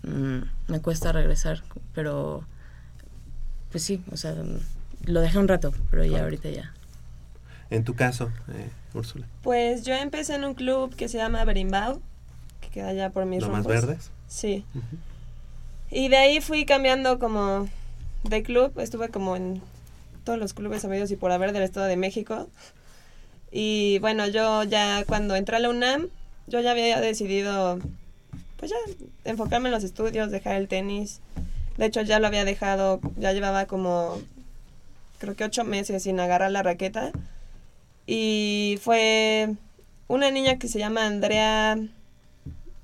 mm, me cuesta regresar, pero pues sí, o sea, lo dejé un rato, pero ya ahorita ya. En tu caso, eh, Úrsula. Pues yo empecé en un club que se llama Berimbau, que queda allá por mis ¿Lo más verdes? Sí. Y de ahí fui cambiando como de club, estuve como en todos los clubes habidos y por haber del Estado de México. Y bueno, yo ya cuando entré a la UNAM, yo ya había decidido, pues ya, enfocarme en los estudios, dejar el tenis. De hecho, ya lo había dejado, ya llevaba como, creo que ocho meses sin agarrar la raqueta. Y fue una niña que se llama Andrea,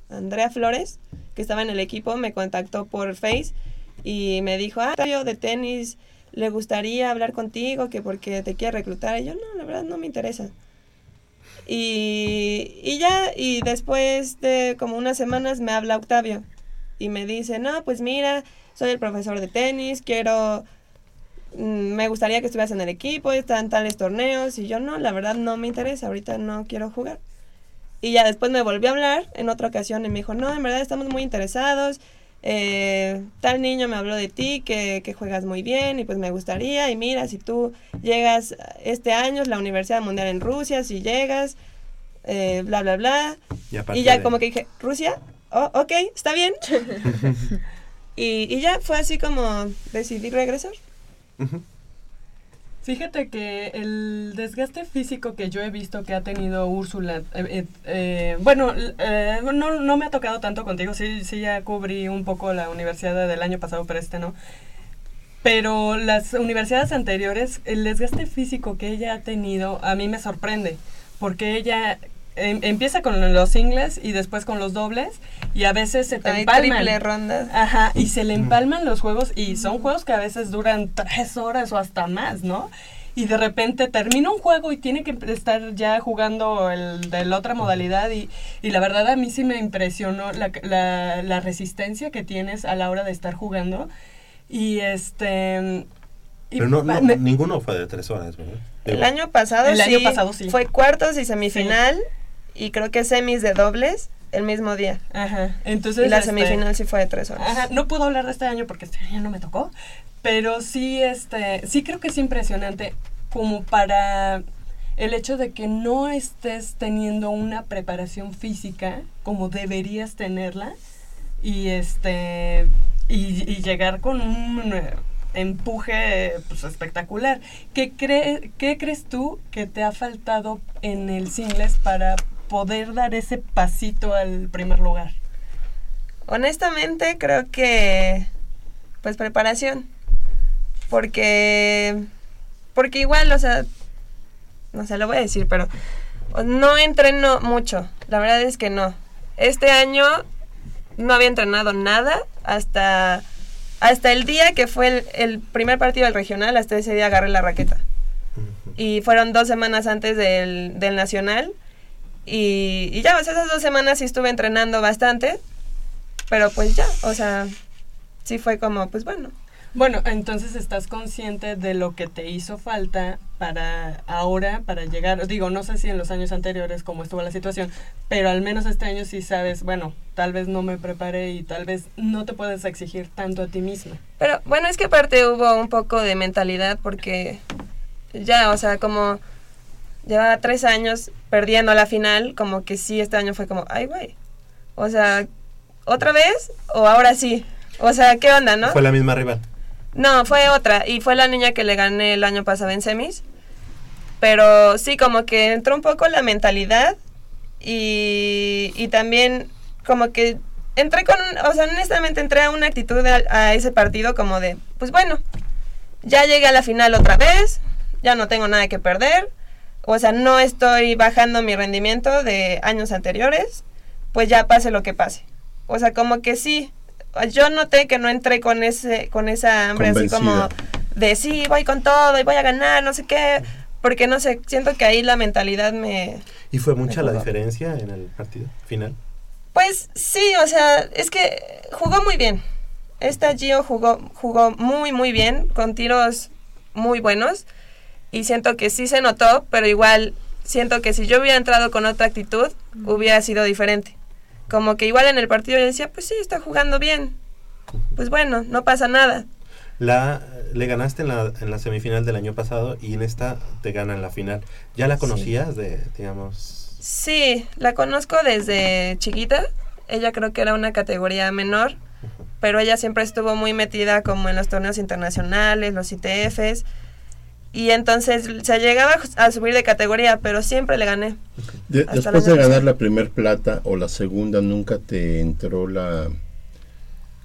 Andrea Flores, que estaba en el equipo, me contactó por Face y me dijo, ah, Octavio de tenis, le gustaría hablar contigo, que porque te quiere reclutar. Y yo, no, la verdad no me interesa. Y, y ya, y después de como unas semanas me habla Octavio y me dice, no, pues mira, soy el profesor de tenis, quiero, mm, me gustaría que estuvieras en el equipo, están tales torneos. Y yo, no, la verdad no me interesa, ahorita no quiero jugar. Y ya después me volvió a hablar en otra ocasión y me dijo, no, en verdad estamos muy interesados. Eh, tal niño me habló de ti, que, que juegas muy bien y pues me gustaría. Y mira, si tú llegas este año, es la Universidad Mundial en Rusia, si llegas, eh, bla, bla, bla. Y, ya de- como que dije, ¿Rusia? Oh, ok, está bien. y, y ya fue así como decidí regresar. Fíjate que el desgaste físico que yo he visto que ha tenido Úrsula, eh, eh, eh, bueno, no, no me ha tocado tanto contigo, sí, sí ya cubrí un poco la universidad del año pasado, pero este no. Pero las universidades anteriores, el desgaste físico que ella ha tenido a mí me sorprende, porque ella em- empieza con los singles y después con los dobles y a veces se te Hay empalman. triple ronda. Ajá, y se le empalman los juegos y son juegos que a veces duran tres horas o hasta más, ¿no? Y de repente termina un juego y tiene que estar ya jugando el de la otra modalidad y, y la verdad a mí sí me impresionó la, la, la resistencia que tienes a la hora de estar jugando y este... y Pero no, no, me- ninguno fue de tres horas, ¿verdad? El año pasado El sí. año pasado sí. Fue cuartos y semifinal y creo que semis de dobles. el mismo día. Ajá. Entonces, y la este, semifinal sí fue de tres horas. Ajá, no puedo hablar de este año porque este año no me tocó, pero sí, este, sí creo que es impresionante como para el hecho de que no estés teniendo una preparación física como deberías tenerla y este y, y llegar con un eh, empuje pues, espectacular. ¿Qué, cree, ¿Qué crees tú que te ha faltado en el singles para poder dar ese pasito al primer lugar? Honestamente, creo que pues preparación. Porque porque igual, o sea, no sé, lo voy a decir, pero no entreno mucho. La verdad es que no. Este año no había entrenado nada hasta hasta el día que fue el, el primer partido del regional, hasta ese día agarré la raqueta. Y fueron dos semanas antes del, del nacional. Y, y ya, o sea, esas dos semanas sí estuve entrenando bastante. Pero pues ya, o sea, sí fue como, pues bueno. Bueno, entonces estás consciente de lo que te hizo falta para ahora, para llegar, digo, no sé si en los años anteriores cómo estuvo la situación, pero al menos este año sí sabes, bueno, tal vez no me preparé y tal vez no te puedes exigir tanto a ti misma. Pero bueno, es que aparte hubo un poco de mentalidad porque ya, o sea, como llevaba tres años perdiendo la final, como que sí, este año fue como, ay, güey. O sea, ¿otra vez? ¿O ahora sí? O sea, ¿qué onda, no? Fue la misma rival. No, fue otra. Y fue la niña que le gané el año pasado en semis. Pero sí, como que entró un poco la mentalidad. Y, y también como que entré con, o sea, honestamente entré a una actitud a, a ese partido como de, pues bueno, ya llegué a la final otra vez, ya no tengo nada que perder. O sea, no estoy bajando mi rendimiento de años anteriores, pues ya pase lo que pase. O sea, como que sí, yo noté que no entré con ese con esa hambre así como de sí, voy con todo y voy a ganar, no sé qué, porque no sé, siento que ahí la mentalidad me ¿Y fue mucha la diferencia en el partido final? Pues sí, o sea, es que jugó muy bien. Esta Gio jugó, jugó muy, muy bien, con tiros muy buenos. Y siento que sí se notó, pero igual siento que si yo hubiera entrado con otra actitud, hubiera sido diferente. Como que igual en el partido yo decía, pues sí, está jugando bien. Pues bueno, no pasa nada. La, le ganaste en la, en la semifinal del año pasado y en esta te gana en la final. ¿Ya la Sí. conocías de, digamos... Sí, la conozco desde chiquita. Ella creo que era una categoría menor, pero ella siempre estuvo muy metida como en los torneos internacionales, los ITFs. Y entonces se llegaba a subir de categoría, pero siempre le gané. De- después de ganar la primer plata o la segunda, nunca te entró la,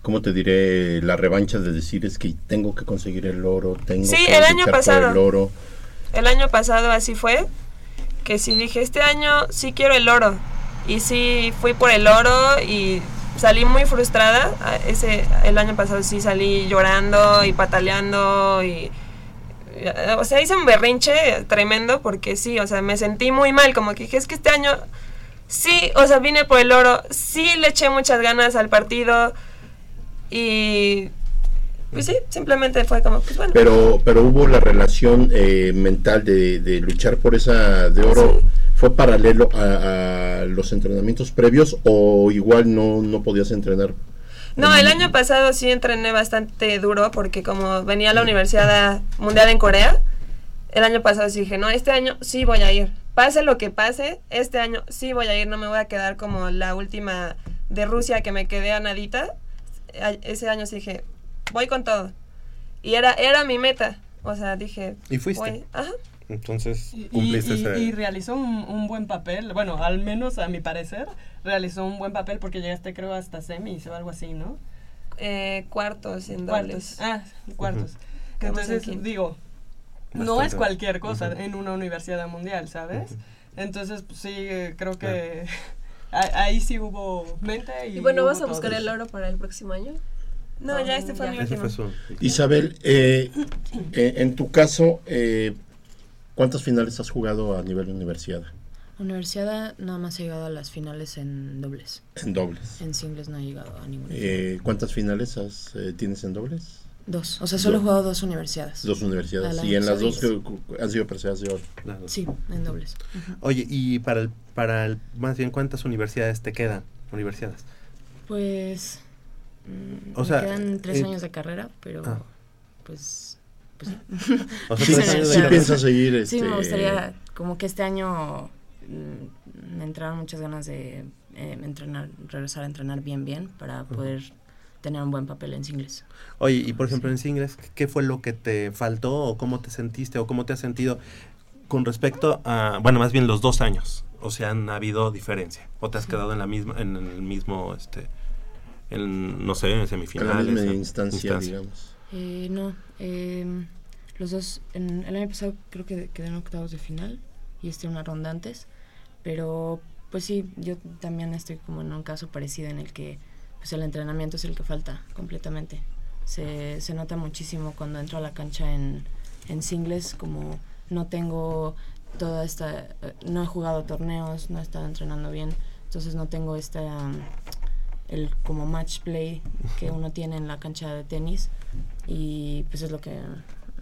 ¿cómo te diré? La revancha de decir es que tengo que conseguir el oro, tengo Sí, que el año pasado. el oro. El año pasado así fue, que sí dije, este año sí quiero el oro. Y sí fui por el oro y salí muy frustrada. Ese, el año pasado sí salí llorando y pataleando y... O sea, hice un berrinche tremendo porque sí, o sea, me sentí muy mal, como que dije, es que este año sí, o sea, vine por el oro, sí le eché muchas ganas al partido y... Pues sí, simplemente fue como, pues bueno. Pero, pero hubo la relación eh, mental de, de luchar por esa de oro. ¿Fue paralelo a, a los entrenamientos previos o igual no, no podías entrenar? No, el año pasado sí entrené bastante duro porque como venía a la Universidad Mundial en Corea, el año pasado sí dije, no, este año sí voy a ir. Pase lo que pase, este año sí voy a ir, no me voy a quedar como la última de Rusia que me quedé a nadita. Ese año sí dije, voy con todo. Y era, era mi meta. O sea, dije... ¿Y fuiste? voy- Ajá. Entonces Y, cumpliste y- ese... y realizó un, un buen papel, bueno, al menos a mi parecer, realizó un buen papel porque llegaste creo hasta semis o algo así, ¿no? Eh, cuartos en Cuartos. dobles. Ah, cuartos. Quedamos en Entonces, quinto. digo, no Bastante. es cualquier cosa Ujú. en una universidad mundial, ¿sabes? Entonces, pues, sí, creo que ahí sí hubo mente y... Y bueno, ¿vas a buscar el oro para el próximo año? No, ya este fue mi Ese último. fue su... Isabel, eh, eh, en tu caso, eh, ¿cuántas finales has jugado a nivel de universidad? Universidad nada más he llegado a las finales en dobles. En dobles. En singles no he llegado a ninguna. Eh, ¿Cuántas finales has, eh, tienes en dobles? Dos. O sea, solo he jugado dos universidades. Dos universidades. Y en las dos que han sido preseas de oro. Sí, en dobles. Oye, y para el, para el, más bien, ¿cuántas universidades te quedan? Universidades. Pues. mm, O me sea, quedan tres eh, años de carrera, pero. ah. Pues. Pues sí. O sea, Sí, piensas seguir, Sí, este, me gustaría. Como que este año mm, me entraron muchas ganas de eh, entrenar, regresar a entrenar bien, bien, para poder tener un buen papel en singles. Oye, y por ejemplo en singles, ¿qué fue lo que te faltó o cómo te sentiste o cómo te has sentido con respecto a, bueno, más bien los dos años? O sea, ¿han habido diferencia? ¿O te has quedado en la misma, en el mismo, este, en, no sé, en semifinales? En la misma en- instancia, digamos. Eh, no, em, los dos, el año pasado creo que quedé en octavos de final y este una ronda antes, pero pues sí, yo también estoy como en un caso parecido en el que pues el entrenamiento es el que falta completamente. Se, se nota muchísimo cuando entro a la cancha en, en singles, como no tengo toda esta, eh, no he jugado torneos, no he estado entrenando bien, entonces no tengo esta, el como match play que uno tiene en la cancha de tenis y pues es lo que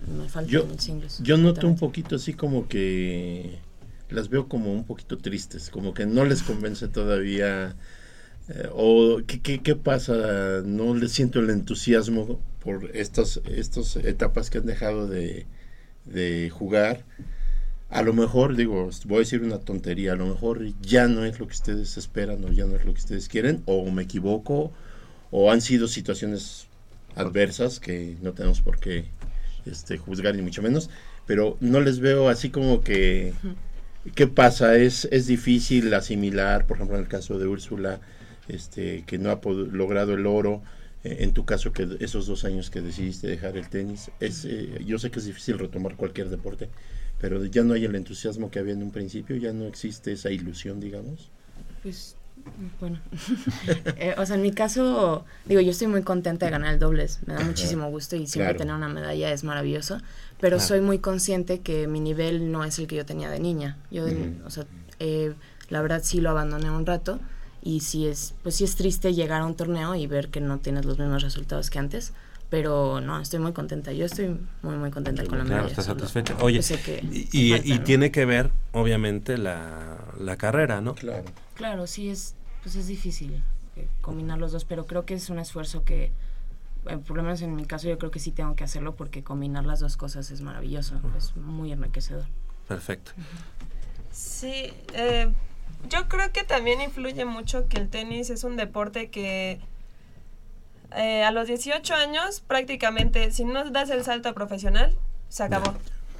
me falta Yo, en el singles. yo noto un poquito así como que las veo como un poquito tristes, como que no les convence todavía. eh, o ¿qué, qué, qué pasa? No les siento el entusiasmo por estas, estas etapas que han dejado de, de jugar. A lo mejor, digo, voy a decir una tontería, a lo mejor ya no es lo que ustedes esperan o ya no es lo que ustedes quieren, o me equivoco, o han sido situaciones adversas que no tenemos por qué este, juzgar ni mucho menos, pero no les veo así como que, ¿qué pasa? Es, es difícil asimilar, por ejemplo, en el caso de Úrsula, este, que no ha logrado el oro, eh, en tu caso, que esos dos años que decidiste dejar el tenis, es, eh, yo sé que es difícil retomar cualquier deporte, pero ya no hay el entusiasmo que había en un principio, ya no existe esa ilusión, digamos. Pues bueno, Eh, o sea, en mi caso, digo, yo estoy muy contenta de ganar el dobles, me da Ajá. muchísimo gusto y siempre Claro. tener una medalla es maravilloso, pero Claro. soy muy consciente que mi nivel no es el que yo tenía de niña. Yo, o sea, eh, la verdad sí lo abandoné un rato y sí es, pues sí es triste llegar a un torneo y ver que no tienes los mismos resultados que antes, pero no, estoy muy contenta. Yo estoy muy muy contenta con la Claro, medalla. estás solo- satisfecha. Oye, que y, me y- falta, y ¿no? tiene que ver, obviamente, la, la carrera, ¿no? Claro. Claro, sí es, pues es difícil eh, combinar los dos, pero creo que es un esfuerzo que, eh, por lo menos en mi caso, yo creo que sí tengo que hacerlo porque combinar las dos cosas es maravilloso, es muy enriquecedor. Perfecto. Sí, eh, yo creo que también influye mucho que el tenis es un deporte que eh, a los 18 años prácticamente, si no das el salto a profesional, se acabó.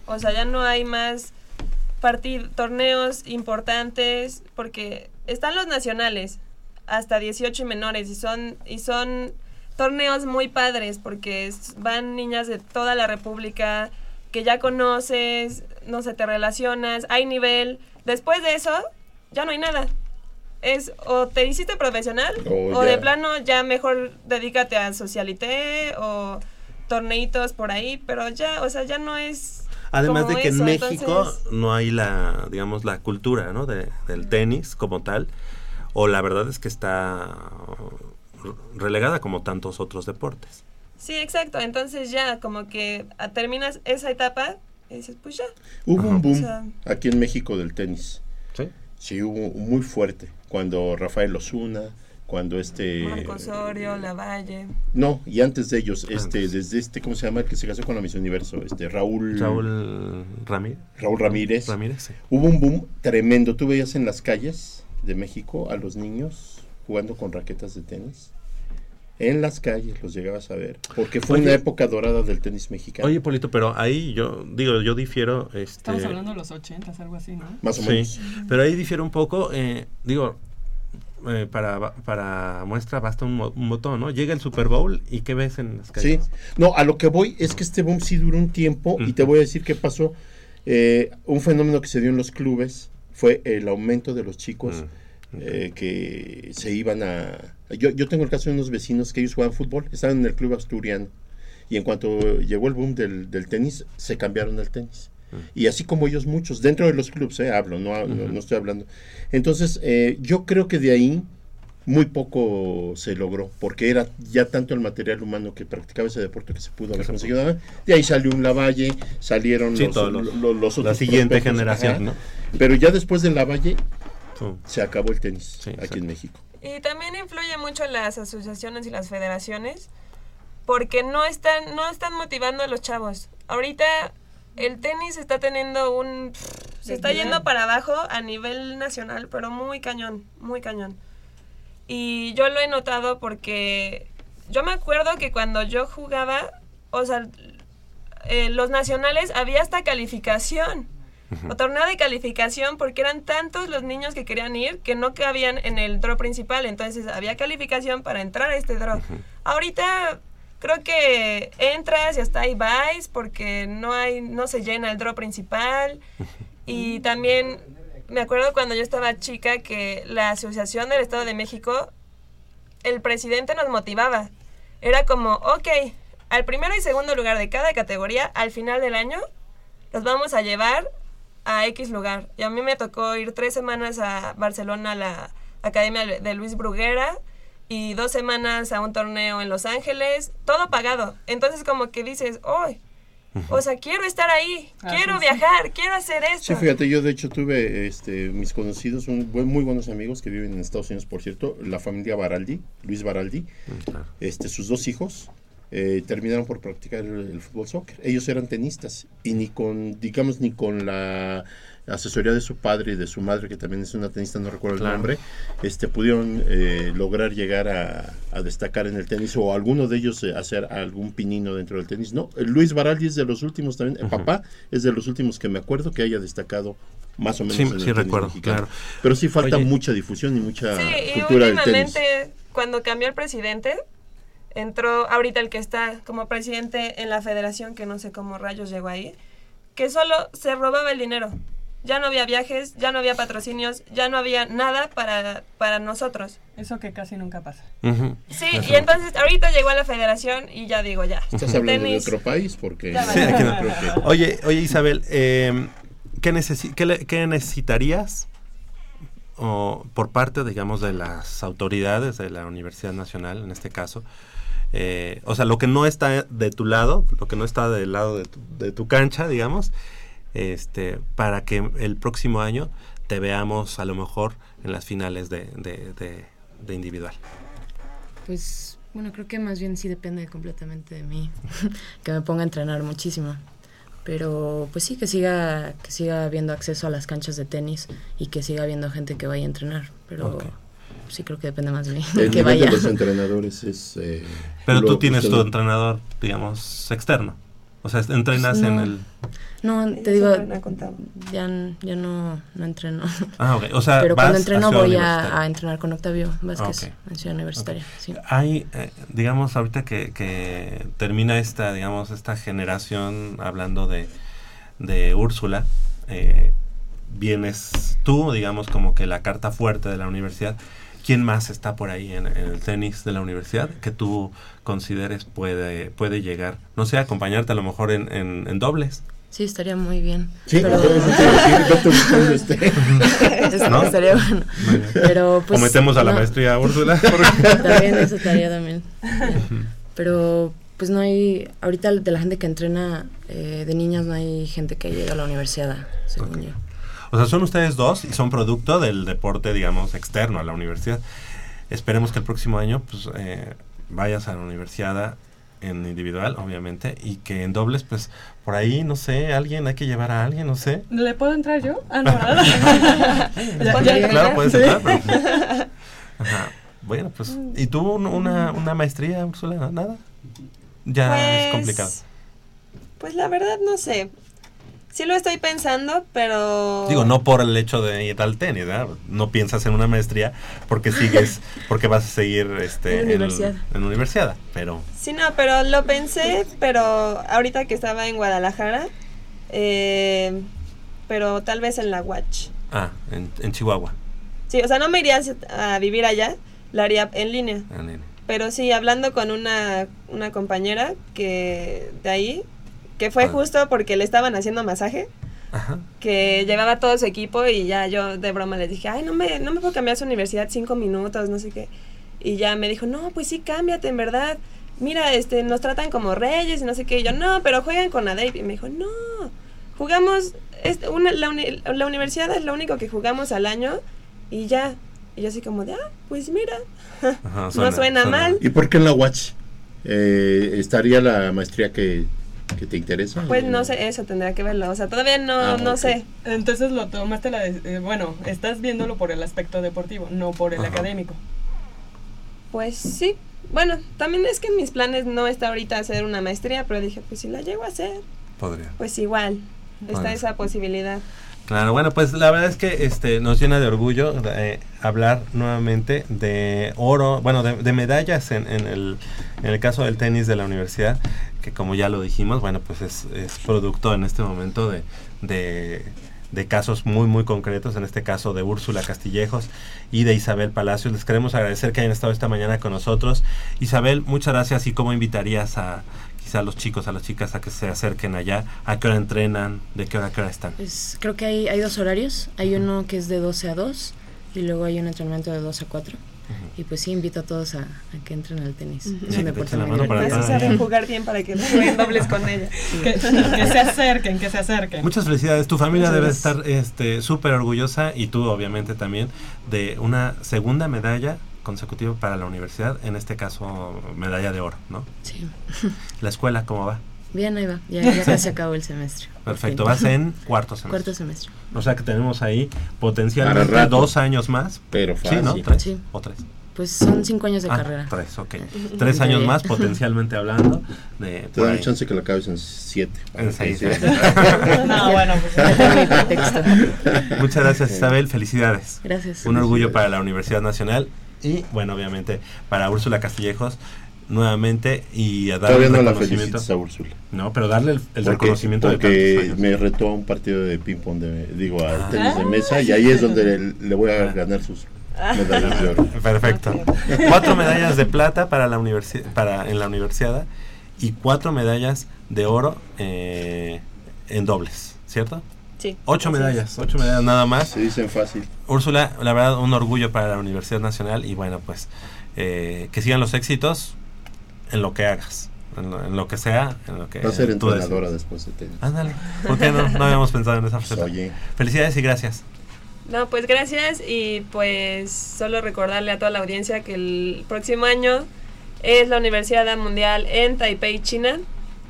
O sea, ya no hay más partid torneos importantes porque están los nacionales hasta 18 y menores y son y son torneos muy padres porque es- van niñas de toda la república que ya conoces, no sé, te relacionas, hay nivel. Después de eso, ya no hay nada. Es o te hiciste profesional O o de plano ya mejor dedícate a socialité o torneitos por ahí, pero ya, o sea, ya no es Además como de que en México entonces- no hay la, digamos, la cultura, ¿no? De, del tenis como tal. O la verdad es que está re- relegada como tantos otros deportes. Sí, exacto. Entonces ya como que terminas esa etapa y dices, pues ya. Hubo Ajá. un boom O sea- aquí en México del tenis. Sí. Sí, hubo muy fuerte. Cuando Rafael Osuna, cuando este... Marco Osorio, Lavalle. No, y antes de ellos, este, Antes. desde este, ¿cómo se llama? El que se casó con la Miss Universo, este, Raúl... Raúl Ramírez. Raúl Ramírez. Ramírez, sí. Hubo un boom tremendo. Tú veías en las calles de México a los niños jugando con raquetas de tenis. En las calles los llegabas a ver. Porque fue Oye. una época dorada del tenis mexicano. Oye, Polito, pero ahí yo, digo, yo difiero, este... Estamos hablando de los ochentas, algo así, ¿no? Más o Sí, menos. pero ahí difiere un poco, eh, digo, eh, para, para muestra basta un, un botón, ¿no? Llega el Super Bowl y ¿qué ves en las Sí. calles? No, a lo que voy es que este boom sí duró un tiempo y te voy a decir qué pasó. Eh, un fenómeno que se dio en los clubes fue el aumento de los chicos Mm, eh, que se iban a... Yo, yo tengo el caso de unos vecinos que ellos juegan fútbol, estaban en el club asturiano y en cuanto llegó el boom del, del tenis, se cambiaron al tenis. Y así como ellos muchos, dentro de los clubes, eh, hablo, no, no- estoy hablando. Entonces, eh, yo creo que de ahí muy poco se logró, porque era ya tanto el material humano que practicaba ese deporte que se pudo haber conseguido. nada. De ahí salió un Lavalle, salieron Sí, los, todos los- lo- los la otros siguiente generación, ¿no? Pero ya después del Lavalle se acabó el tenis Sí, aquí exacto. en México. Y también influye mucho las asociaciones y las federaciones porque no están, no están motivando a los chavos. Ahorita el tenis está teniendo un... Se está yendo para abajo a nivel nacional, pero muy cañón, muy cañón. Y yo lo he notado porque yo me acuerdo que cuando yo jugaba, o sea, eh, los nacionales había hasta calificación. O torneo de calificación porque eran tantos los niños que querían ir que no cabían en el draw principal. Entonces había calificación para entrar a este draw. Ahorita creo que entras y hasta ahí vais porque no hay no se llena el draw principal. Y también me acuerdo cuando yo estaba chica que la Asociación del Estado de México, el presidente nos motivaba. Era como, ok, al primero y segundo lugar de cada categoría, al final del año, los vamos a llevar a X lugar. Y a mí me tocó ir tres semanas a Barcelona a la Academia de Luis Bruguera y dos semanas a un torneo en Los Ángeles, todo pagado. Entonces como que dices, hoy, o sea, quiero estar ahí, Ah, quiero sí, sí. viajar, quiero hacer esto. Sí, fíjate, yo de hecho tuve este, mis conocidos, un, buen- muy buenos amigos que viven en Estados Unidos, por cierto, la familia Baraldi, Luis Baraldi, este, sus dos hijos eh, terminaron por practicar el, el fútbol soccer. Ellos eran tenistas y ni con, digamos, ni con la asesoría de su padre y de su madre, que también es una tenista, no recuerdo Claro. el nombre, este, pudieron eh, lograr llegar a, a destacar en el tenis o alguno de ellos eh, hacer algún pinino dentro del tenis. No, Luis Baraldi es de los últimos también, el papá es de los últimos que me acuerdo que haya destacado más o menos Sí, en el sí tenis recuerdo, mexicano. claro. Pero sí falta Oye. mucha difusión y mucha Sí, y cultura del tenis. últimamente, cuando cambió el presidente, entró ahorita el que está como presidente en la federación, que no sé cómo rayos llegó ahí, que solo se robaba el dinero. Ya no había viajes, ya no había patrocinios, ya no había nada para, para nosotros. Eso que casi nunca pasa. Sí, Eso. y entonces ahorita llegó a la federación y ya digo, ya. Estás hablando de otro país porque Ya Sí, vale. aquí no. creo que- Oye, oye Isabel, eh, ¿qué, necesi- qué le- qué necesitarías o, por parte, digamos, de las autoridades de la Universidad Nacional, en este caso? Eh, o sea, lo que no está de tu lado, lo que no está del lado de tu, de tu cancha, digamos, este, para que el próximo año te veamos a lo mejor en las finales de, de- de- de individual. Pues bueno, creo que más bien sí depende completamente de mí, que me ponga a entrenar muchísimo. Pero pues sí, que siga, que siga habiendo acceso a las canchas de tenis y que siga habiendo gente que vaya a entrenar. Pero sí creo que depende más de mí, El que nivel vaya. de los entrenadores es... eh, Pero lo tú tienes tu entrenador, digamos, externo. O sea, entrenas en No. el... No, te digo, ya, ya no, no entreno. Ah, ok. O sea, Pero vas cuando entreno voy a, a entrenar con Octavio Vázquez Ah, ok. en Ciudad Universitaria. Sí. Hay, eh, digamos, ahorita que, que termina esta, digamos, esta generación hablando de, de Úrsula, eh, vienes tú, digamos, como que la carta fuerte de la universidad. ¿Quién más está por ahí en, en el tenis de la universidad que tú consideres puede, puede llegar? No sé, acompañarte a lo mejor en, en, en dobles. Sí, estaría muy bien. Sí, pero- este. ¿No? estaría bueno. Pero pues. o metemos a la no. maestría Úrsula. También eso estaría también. Pero pues no hay, ahorita de la gente que entrena eh, de niñas no hay gente que llega a la universidad, según yo. O sea, son ustedes dos y son producto del deporte, digamos, externo a la universidad. Esperemos que el próximo año pues, eh, vayas a la universidad en individual, obviamente, y que en dobles, pues, por ahí, no sé, alguien, hay que llevar a alguien, no sé. ¿Le puedo entrar yo? Ah, no. Ya- ya- ya- claro, puedes sí. entrar, pero- Ajá. Bueno, pues, ¿y tú un- una, una maestría, Úrsula? ¿Nada? Ya es Pues, complicado. Pues la verdad no sé. Sí lo estoy pensando, pero... Digo, no por el hecho de ir al tenis, ¿verdad? No piensas en una maestría porque sigues, porque vas a seguir este, En universidad. en universidad, pero... Sí, no, pero lo pensé, pero ahorita que estaba en Guadalajara, eh, pero tal vez en la Watch. Ah, en, en Chihuahua. Sí, o sea, no me iría a vivir allá, la haría en línea. en línea. Pero sí, hablando con una, una compañera que de ahí, que fue Ah. justo porque le estaban haciendo masaje. Ajá. que llevaba todo su equipo y ya yo de broma les dije, ay, no me, no me puedo cambiar a su universidad cinco minutos, no sé qué. Y ya me dijo, no, pues sí, cámbiate, en verdad. Mira, este, nos tratan como reyes y no sé qué. Y yo, no, pero juegan con Adave. Y me dijo, no, jugamos, es una, la, uni- la universidad es lo único que jugamos al año y ya. Y yo así como de, ah, pues mira, Ajá, no suena, mal. ¿Y por qué en la Watch? Eh, ¿Estaría la maestría que, que te interesa? Pues no sé, eso tendrá que verlo. O sea, todavía no, Ah, no ok. sé. Entonces lo tomaste la... de- eh, bueno, estás viéndolo por el aspecto deportivo, no por el Ajá. académico. Pues sí. Bueno, también es que en mis planes no está ahorita hacer una maestría, pero dije, pues si la llego a hacer, Podría. pues igual. Está Bueno. esa posibilidad. Claro, bueno, pues la verdad es que este nos llena de orgullo eh, hablar nuevamente de oro, bueno, de, de medallas en, en el, en el caso del tenis de la universidad, que como ya lo dijimos, bueno, pues es, es producto en este momento de, de, casos muy, muy concretos, en este caso de Úrsula Castillejos y de Isabel Palacios. Les queremos agradecer que hayan estado esta mañana con nosotros. Isabel, muchas gracias y cómo invitarías a quizá a los chicos, a las chicas a que se acerquen allá, a qué hora entrenan, de qué hora qué hora están. Creo que hay, hay dos horarios. Hay uno que es de 12 a 2 y luego hay un entrenamiento de 2 a 4. Y pues sí, invito a todos a, a que entren al tenis. Ujú. Es Sí, un que deporte muy divertido. Saben jugar bien para que jueguen dobles con ella. Que, que se acerquen, que se acerquen. Muchas felicidades. Tu familia Muchas debe gracias. estar este súper orgullosa y tú obviamente también de una segunda medalla consecutiva para la universidad, en este caso medalla de oro, ¿no? Sí. La escuela, ¿cómo va? Bien, ahí va. Ya, ya casi acabó el semestre. Perfecto, vas en cuarto semestre. Cuarto semestre. O sea que tenemos ahí potencialmente rato. dos años más. Pero Sí, ¿no? fácil. ¿Tres? Sí. ¿O tres? Pues son cinco años de Ah, carrera. Tres, ok. Tres años más potencialmente hablando. De, Te ahí. chance que lo acabes en siete. En seis. Sí. No, bueno, pues. Muchas gracias Isabel, felicidades. Gracias. Un orgullo para la Universidad Nacional y, bueno, obviamente para Úrsula Castillejos nuevamente y a darle Todavía el no la felicitas a Úrsula. No, pero darle el, el Porque- reconocimiento de porque tantos años. me retó a un partido de ping pong de, digo a Ah. tenis de mesa y ahí es donde le, le voy a ganar sus medallas de oro. Perfecto. Cuatro medallas de plata para la universi- para en la universidad y cuatro medallas de oro eh, en dobles, ¿cierto? Sí. Ocho medallas, ocho medallas nada más. Se dicen fácil. Úrsula, la verdad, un orgullo para la Universidad Nacional y bueno, pues eh, que sigan los éxitos en lo que hagas, en lo, en lo que sea, en lo que Va a ser entrenadora después de tenis. Ándale, ¿por qué no? No habíamos pensado en esa faceta. oye, Felicidades y gracias. No, pues gracias y pues solo recordarle a toda la audiencia que el próximo año es la Universidad Mundial en Taipei, China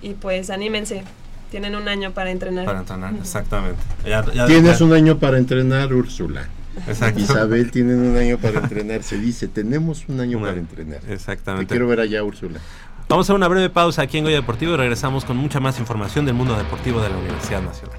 y pues anímense, tienen un año para entrenar. Para entrenar, exactamente. Ya- ya- tienes ya- un año para entrenar, Úrsula. Exacto. Isabel tienen un año para entrenar. Se dice, tenemos un año para entrenar. Te Exactamente. quiero ver allá, Úrsula. Vamos a una breve pausa aquí en Goya Deportivo y regresamos con mucha más información del mundo deportivo de la Universidad Nacional.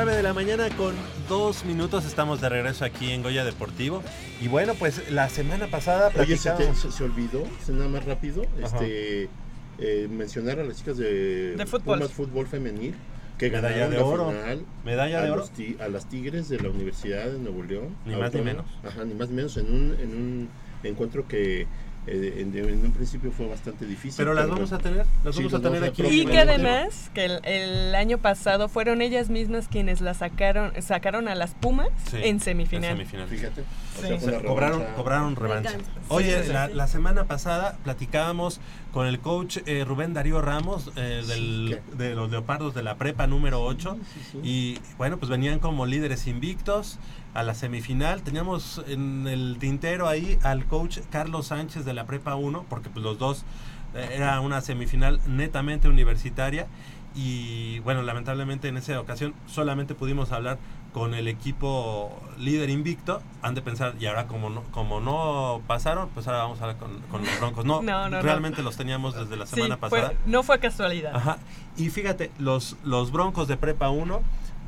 Nueve de la mañana con dos minutos estamos de regreso aquí en Goya Deportivo. Y bueno, pues la semana pasada Oye, se, te- se- se olvidó, se nada más rápido. Ajá. Este, eh, mencionar a las chicas de, De fútbol. Pumas Fútbol Femenil que Medalla ganaron de la oro. final Medalla a, de oro. ti- a las Tigres de la Universidad de Nuevo León. Ni más ni menos. Ajá, ni más ni menos en un, en un encuentro que en, en un principio fue bastante difícil. Pero las vamos a tener, las Sí, vamos a las tener aquí. Y que además, que el, el año pasado fueron ellas mismas quienes la sacaron, sacaron a las Pumas Sí, en semifinal. en semifinal. Fíjate. Sí. sea, cobraron, revancha. cobraron revancha. Oye, Sí, sí, la, sí. la semana pasada platicábamos con el coach eh, Rubén Darío Ramos eh, del- Sí, de los Leopardos de la Prepa número 8 y bueno, pues venían como líderes invictos a la semifinal. Teníamos en el tintero ahí al coach Carlos Sánchez de la Prepa 1 porque pues los dos eh, era una semifinal netamente universitaria. Y bueno, lamentablemente en esa ocasión solamente pudimos hablar con el equipo líder invicto. Han de pensar, y ahora como no, como no pasaron, pues ahora vamos a hablar con, con los Broncos. No, No, no, no. realmente los teníamos desde la Sí, semana fue- pasada. no fue casualidad. Ajá. Y fíjate, los, los Broncos de Prepa 1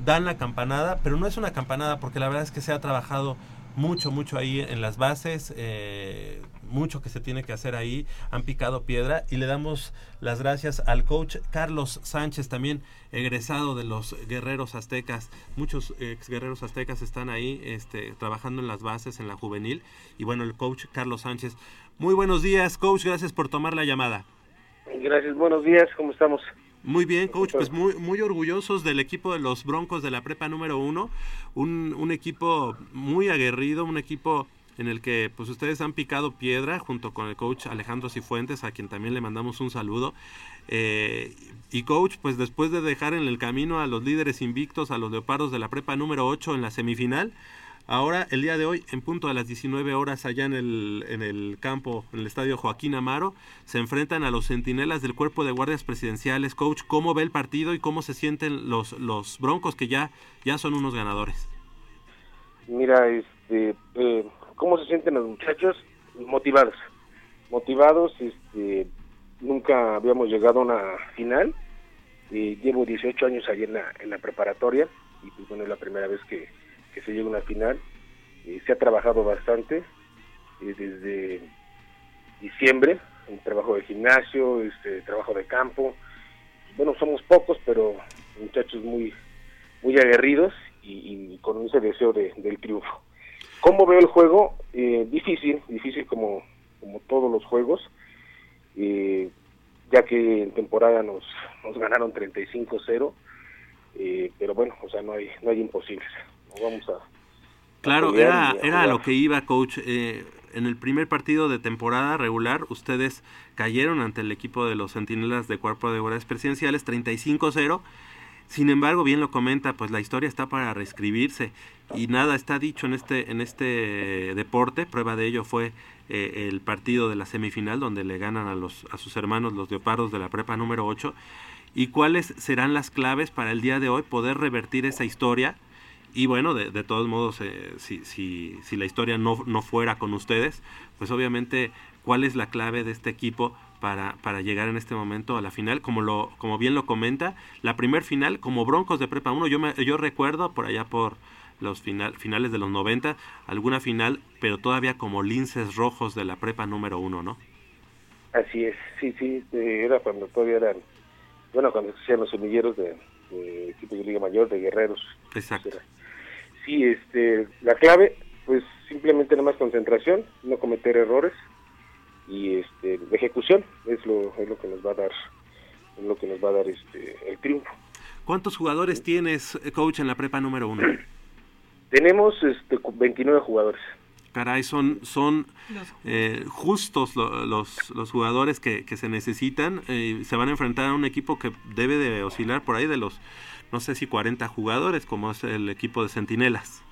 dan la campanada, pero no es una campanada porque la verdad es que se ha trabajado mucho, mucho ahí en las bases, eh, mucho que se tiene que hacer ahí, han picado piedra y le damos las gracias al coach Carlos Sánchez, también egresado de los guerreros aztecas. Muchos ex guerreros aztecas están ahí este, trabajando en las bases, en la juvenil. Y bueno, el coach Carlos Sánchez. Muy buenos días, coach, gracias por tomar la llamada. Gracias, buenos días, ¿cómo estamos? Muy bien, coach, pues muy, muy orgullosos del equipo de los Broncos de la Prepa número uno, un, un equipo muy aguerrido, un equipo en el que pues ustedes han picado piedra junto con el coach Alejandro Cifuentes, a quien también le mandamos un saludo. Eh, y coach, pues después de dejar en el camino a los líderes invictos, a los Leopardos de la Prepa número 8 en la semifinal, Ahora, el día de hoy, en punto a las 19 horas, allá en el, en el campo, en el estadio Joaquín Amaro, se enfrentan a los centinelas del Cuerpo de Guardias Presidenciales. Coach, ¿cómo ve el partido y cómo se sienten los, los broncos que ya, ya son unos ganadores? Mira, este, eh, ¿cómo se sienten los muchachos? Motivados. Motivados, este, nunca habíamos llegado a una final. Eh, llevo 18 años allí en la, en la preparatoria y pues bueno, es la primera vez que, se llega a una final. Eh, se ha trabajado bastante eh, desde diciembre, en trabajo de gimnasio, este, trabajo de campo. Bueno, somos pocos, pero muchachos muy, muy aguerridos y, y con ese deseo de- del triunfo. ¿Cómo veo el juego? Eh, difícil, difícil como, como todos los juegos, eh, ya que en temporada nos, nos ganaron 35-0, eh, pero bueno, o sea, no hay, no hay imposibles. No vamos a... Claro, era, era lo que iba, coach. Eh, en el primer partido de temporada regular, ustedes cayeron ante el equipo de los centinelas de Cuerpo de Guardias Presidenciales 35-0. Sin embargo, bien lo comenta, pues la historia está para reescribirse y nada está dicho en este en este deporte. Prueba de ello fue eh, el partido de la semifinal donde le ganan a los a sus hermanos los Leopardos de la Prepa número 8 y cuáles serán las claves para el día de hoy poder revertir esa historia y bueno, de, de todos modos, eh, si, si, si la historia no, no fuera con ustedes, pues obviamente, ¿cuál es la clave de este equipo para, para llegar en este momento a la final? Como, lo, como bien lo comenta, la primer final, como Broncos de Prepa 1, yo, me, yo recuerdo por allá por los final, finales de los 90, alguna final, pero todavía como linces rojos de la Prepa número 1, ¿no? Así es, sí, sí, eh, era cuando todavía eran, bueno, cuando se hacían los semilleros de, de equipos de Liga Mayor, de guerreros. Exacto. Sí, este, la clave, pues simplemente nada más concentración, no cometer errores y este, ejecución es lo, es lo que nos va a dar, es lo que nos va a dar este, el triunfo. ¿Cuántos jugadores tienes, eh, coach, en la Prepa número 1? Tenemos este, cu- 29 jugadores. Caray, son, son eh, justos lo- los, los jugadores que, que se necesitan. eh, se van a enfrentar a un equipo que debe de oscilar por ahí de los, no sé si 40 jugadores, como es el equipo de Centinelas.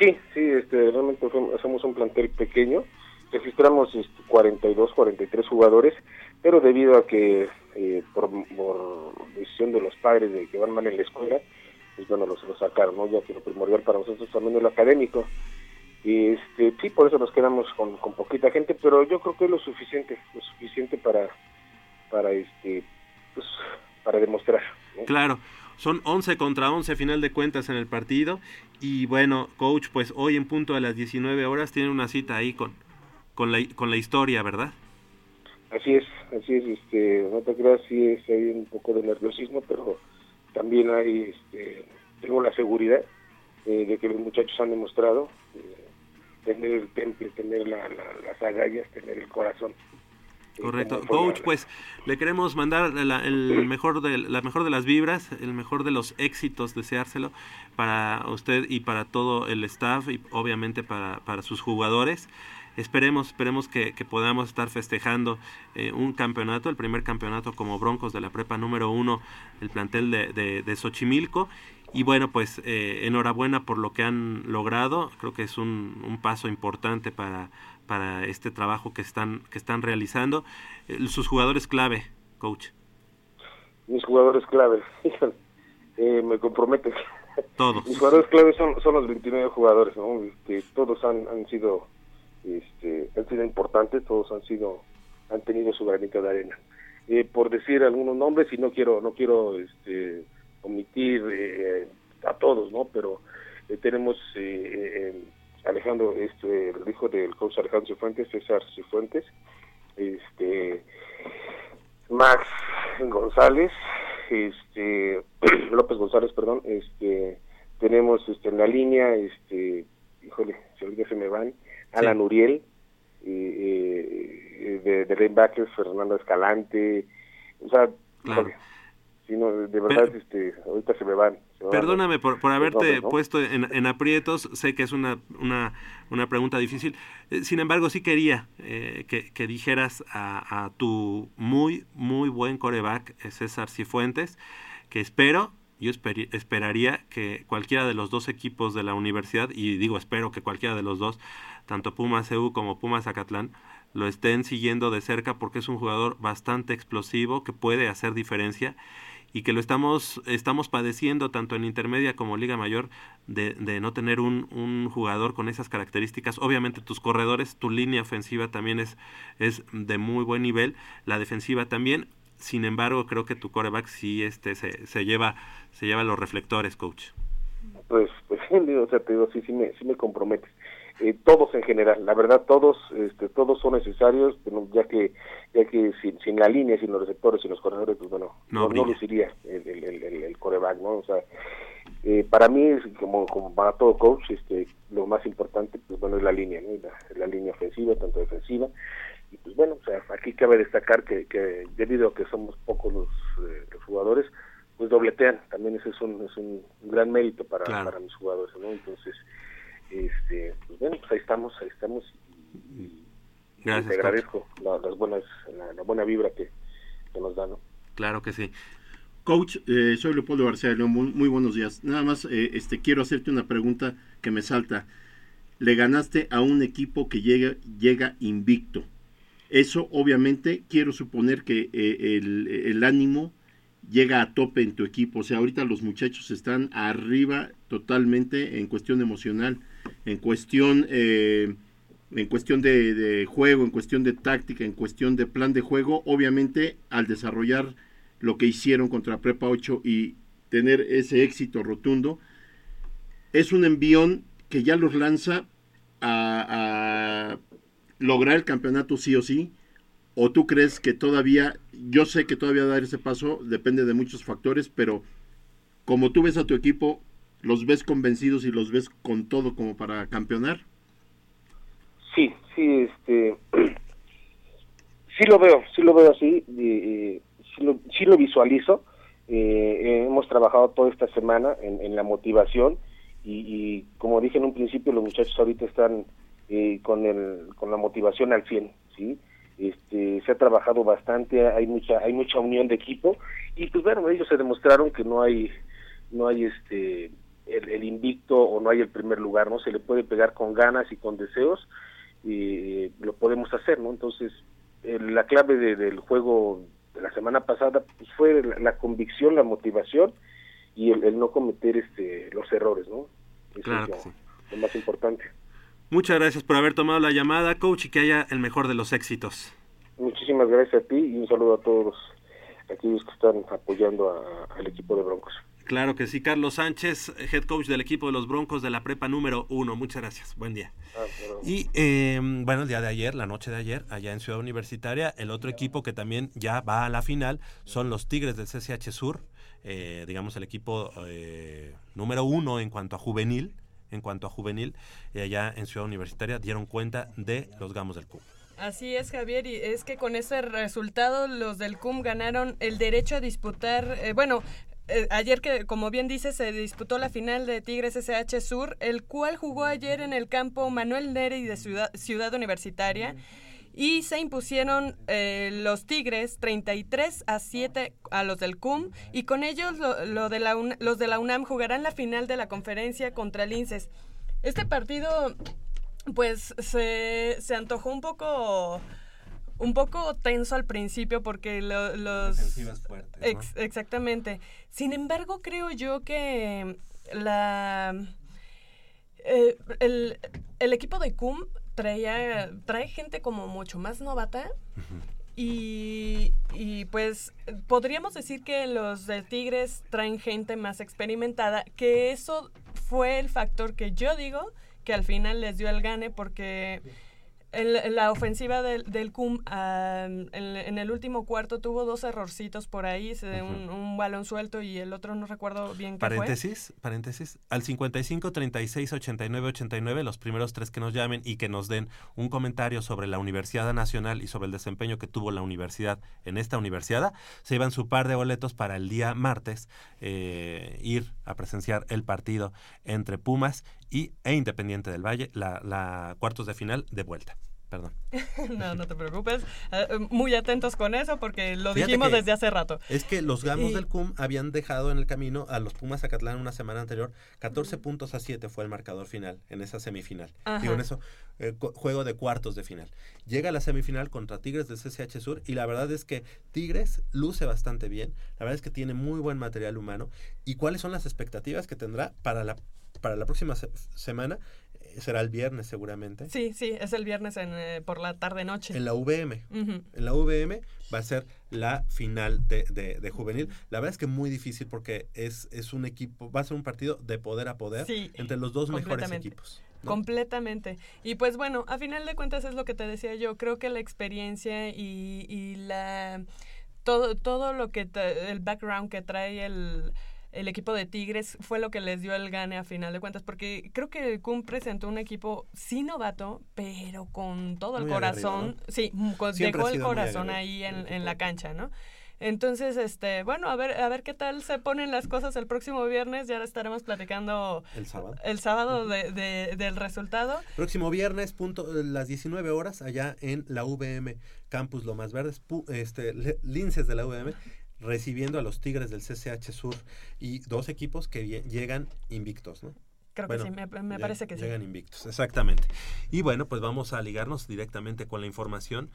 Sí, sí, este, realmente hacemos un plantel pequeño, registramos este, 42, 43 jugadores, pero debido a que eh, por, por decisión de los padres de que van mal en la escuela, pues bueno, los, los sacaron, ¿no? ya que lo primordial para nosotros también es lo académico. Y este, sí, por eso nos quedamos con, con poquita gente, pero yo creo que es lo suficiente, lo suficiente para, para este, pues, para demostrar. ¿no? Claro, son 11 contra 11 a final de cuentas en el partido. Y bueno, coach, pues hoy en punto a las 19 horas tiene una cita ahí con, con, la, con la historia, ¿verdad? Así es, así es, este, no te creas, sí es, hay un poco de nerviosismo, pero también hay, este, tengo la seguridad eh, de que los muchachos han demostrado eh, tener el temple, tener la- la- las agallas, tener el corazón. eh, Correcto. Coach, pues le queremos mandar la, el mejor de, la mejor de las vibras, el mejor de los éxitos, deseárselo para usted y para todo el staff y obviamente para, para sus jugadores. Esperemos, esperemos que, que podamos estar festejando eh, un campeonato, el primer campeonato como Broncos de la prepa número uno, el plantel de, de, de Xochimilco. Y bueno, pues eh, enhorabuena por lo que han logrado. Creo que es un, un paso importante para, para este trabajo que están, que están realizando. Eh, sus jugadores clave, coach. Mis jugadores híjole, eh, me comprometen. Todos. Mis jugadores claves son, son los 29 jugadores, ¿no? Este, todos han, han sido este, han sido importantes, todos han sido han tenido su granito de arena. Eh, por decir algunos nombres y no quiero no quiero este, omitir eh, a todos, ¿no? Pero eh, tenemos eh, Alejandro, este, el hijo del coach Alejandro Cifuentes, César Cifuentes, este, Max González, este, López González, perdón, este, tenemos este, en la línea, este, híjole, se me van, Alan Uriel, eh, eh, de, de linebackers, Fernando Escalante, o sea, si no, de verdad, este, ahorita se me van. se me van Perdóname por, por haberte nombres, ¿no? puesto en, en aprietos, sé que es una, una, una pregunta difícil, Eh, sin embargo sí quería eh, que, que dijeras a, a tu muy, muy buen coreback, eh, César Cifuentes, que espero, yo esperaría que cualquiera de los dos equipos de la universidad, y digo espero que cualquiera de los dos, tanto Pumas EU como Pumas Acatlán, lo estén siguiendo de cerca porque es un jugador bastante explosivo que puede hacer diferencia y que lo estamos, estamos padeciendo tanto en intermedia como liga mayor de, de no tener un, un jugador con esas características. Obviamente tus corredores, tu línea ofensiva también es, es de muy buen nivel, la defensiva también. Sin embargo, creo que tu coreback sí este, se, se, lleva, se lleva los reflectores, coach. pues pues o sea te digo sí sí me sí me comprometes. Eh, todos en general la verdad todos este todos son necesarios ya que ya que sin, sin la línea sin los receptores sin los corredores pues bueno No no, no, luciría el, el, el, el- coreback no o sea eh, para mí es como como para todo coach este lo más importante pues bueno es la línea no la línea ofensiva tanto defensiva y pues bueno o sea aquí cabe destacar que, que debido a que somos pocos los, eh, los jugadores pues dobletean también ese es un, es un gran mérito para, Claro. para mis jugadores no entonces este pues bueno pues ahí estamos ahí estamos y, y Gracias, te agradezco la- las buenas la, la buena vibra que, que nos dan ¿no? Claro que sí. Coach, eh, soy Leopoldo García León, muy, muy buenos días. Nada más eh, este, quiero hacerte una pregunta que me salta. Le ganaste a un equipo que llega, llega invicto. Eso obviamente quiero suponer que eh, el, ánimo llega a tope en tu equipo. O sea, ahorita los muchachos están arriba totalmente en cuestión emocional, en cuestión, eh, en cuestión de, de juego, en cuestión de táctica, en cuestión de plan de juego. Obviamente, al desarrollar lo que hicieron contra Prepa 8 y tener ese éxito rotundo, es un envión que ya los lanza a, a lograr el campeonato sí o sí. ¿O tú crees que todavía, yo sé que todavía dar ese paso depende de muchos factores, pero como tú ves a tu equipo, ¿los ves convencidos y los ves con todo como para campeonar? Sí, sí, este, sí lo veo, sí lo veo así, sí, lo, sí lo visualizo. Eh, hemos trabajado toda esta semana en, la motivación y como dije en un principio, los muchachos ahorita están eh, con el, con la motivación al 100, ¿sí? Este, se ha trabajado bastante, hay mucha, hay mucha unión de equipo y pues bueno, ellos se demostraron que no hay, no hay este, el, el invicto o no hay el primer lugar, ¿no? Se le puede pegar con ganas y con deseos y lo podemos hacer, ¿no? Entonces, eh, la clave de- del juego de la semana pasada pues, fue la, la convicción, la motivación y el, el no cometer este los errores, ¿no? Eso Claro es que lo, sí. lo más importante. Muchas gracias por haber tomado la llamada, coach, y que haya el mejor de los éxitos. Muchísimas gracias a ti y un saludo a todos aquellos que están apoyando a- al equipo de Broncos. Claro que sí, Carlos Sánchez, head coach del equipo de los Broncos de la prepa número uno. Muchas gracias, buen día. Ah, Y eh, bueno, el día de ayer, la noche de ayer, allá en Ciudad Universitaria, el otro equipo que también ya va a la final son los Tigres del CCH Sur, eh, digamos el equipo eh, número uno en cuanto a juvenil, en cuanto a juvenil, y allá en Ciudad Universitaria dieron cuenta de los Gamos del CUM. Así es, Javier, y es que con ese resultado los del CUM ganaron el derecho a disputar, eh, bueno, eh, ayer que, como bien dice, se disputó la final de Tigres SH Sur, el cual jugó ayer en el campo Manuel Neri de Ciudad, Ciudad Universitaria. Y se impusieron eh, los Tigres 33 a 7 a los del CUM y con ellos lo, lo de la los de la UNAM jugarán la final de la conferencia contra el INSES. Este partido pues se, se antojó un poco un poco tenso al principio porque lo- los Defensivas fuertes, ¿no? Ex- exactamente sin embargo creo yo que la eh, el, el equipo de CUM traía trae gente como mucho más novata y, y, pues podríamos decir que los de Tigres traen gente más experimentada, que eso fue el factor que yo digo que al final les dio el gane porque el- la ofensiva del, del CUM en, en el último cuarto tuvo dos errorcitos por ahí, se- un, un balón suelto y el otro no recuerdo bien qué fue. Paréntesis, paréntesis, al 55 36 89 89, los primeros tres que nos llamen y que nos den un comentario sobre la Universidad Nacional y sobre el desempeño que tuvo la universidad en esta universidad, se llevan su par de boletos para el día martes eh, ir a presenciar el partido entre Pumas y, e Independiente del Valle, la, la cuartos de final de vuelta. Perdón. no, no te preocupes. Eh, muy atentos con eso porque lo Fíjate dijimos desde hace rato. Es que los gamos Y- del CUM habían dejado en el camino a los Pumas Zacatlán una semana anterior. 14 puntos a 7 fue el marcador final en esa semifinal. Ajá. Digo, en eso, eh, juego de cuartos de final. Llega a la semifinal contra Tigres del CCH Sur y la verdad es que Tigres luce bastante bien. La verdad es que tiene muy buen material humano. ¿Y cuáles son las expectativas que tendrá para la, para la próxima se- semana? Eh, será el viernes seguramente. Sí, sí, es el viernes en, eh, por la tarde-noche. En la VM. En la VM va a ser la final de, de- de juvenil. La verdad es que muy difícil porque es, es un equipo, va a ser un partido de poder a poder Sí, entre los dos mejores equipos. ¿no? Completamente. Y pues bueno, a final de cuentas es lo que te decía yo. Creo que la experiencia y, y la todo, todo lo que el background que trae el, el equipo de Tigres fue lo que les dio el gane a final de cuentas. Porque creo que CUM presentó un equipo sí novato, pero con todo el Muy corazón. Sí, mm, con- dejó el corazón ahí en, en la cancha, ¿no? Entonces, este, bueno, a ver, a ver qué tal se ponen las cosas el próximo viernes. Ya estaremos platicando El sábado. el sábado de, de- del resultado. Próximo viernes, punto, eh, las 19 horas, allá en la VM Campus Lomas Verdes, pu- este, le- linces de la VM, recibiendo a los Tigres del CCH Sur y dos equipos que lle- llegan invictos, ¿no? Creo que sí, me, parece que sí. Llegan invictos, exactamente. Y bueno, pues vamos a ligarnos directamente con la información.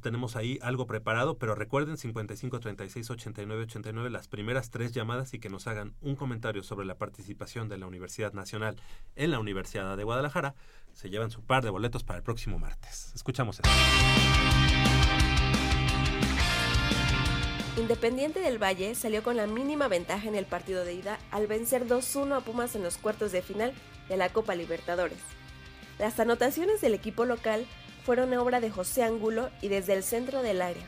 Tenemos ahí algo preparado, pero recuerden 55 36 89 89 las primeras tres llamadas y que nos hagan un comentario sobre la participación de la Universidad Nacional en la Universidad de Guadalajara. Se llevan su par de boletos para el próximo martes. Escuchamos esto. Independiente del Valle salió con la mínima ventaja en el partido de ida al vencer 2-1 a Pumas en los cuartos de final de la Copa Libertadores. Las anotaciones del equipo local fueron obra de José Angulo y desde el centro del área.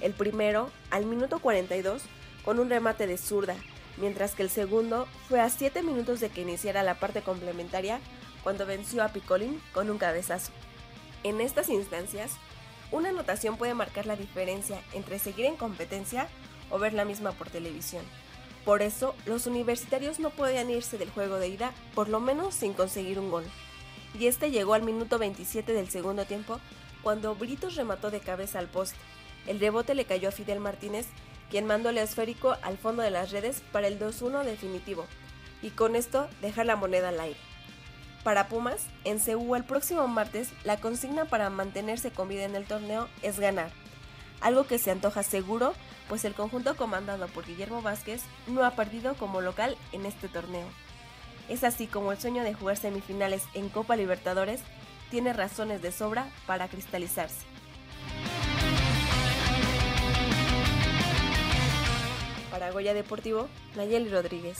El primero, al minuto 42, con un remate de zurda, mientras que el segundo fue a 7 minutos de que iniciara la parte complementaria cuando venció a Picolín con un cabezazo. En estas instancias, una anotación puede marcar la diferencia entre seguir en competencia o ver la misma por televisión. Por eso, los universitarios no podían irse del juego de ida, por lo menos sin conseguir un gol. Y este llegó al minuto 27 del segundo tiempo, cuando Britos remató de cabeza al poste. El rebote le cayó a Fidel Martínez, quien mandó el esférico al fondo de las redes para el 2-1 definitivo, y con esto dejar la moneda al aire. Para Pumas, en Ceú el próximo martes, la consigna para mantenerse con vida en el torneo es ganar. Algo que se antoja seguro, pues el conjunto comandado por Guillermo Vázquez no ha perdido como local en este torneo. Es así como el sueño de jugar semifinales en Copa Libertadores tiene razones de sobra para cristalizarse. Para Goya Deportivo, Nayeli Rodríguez.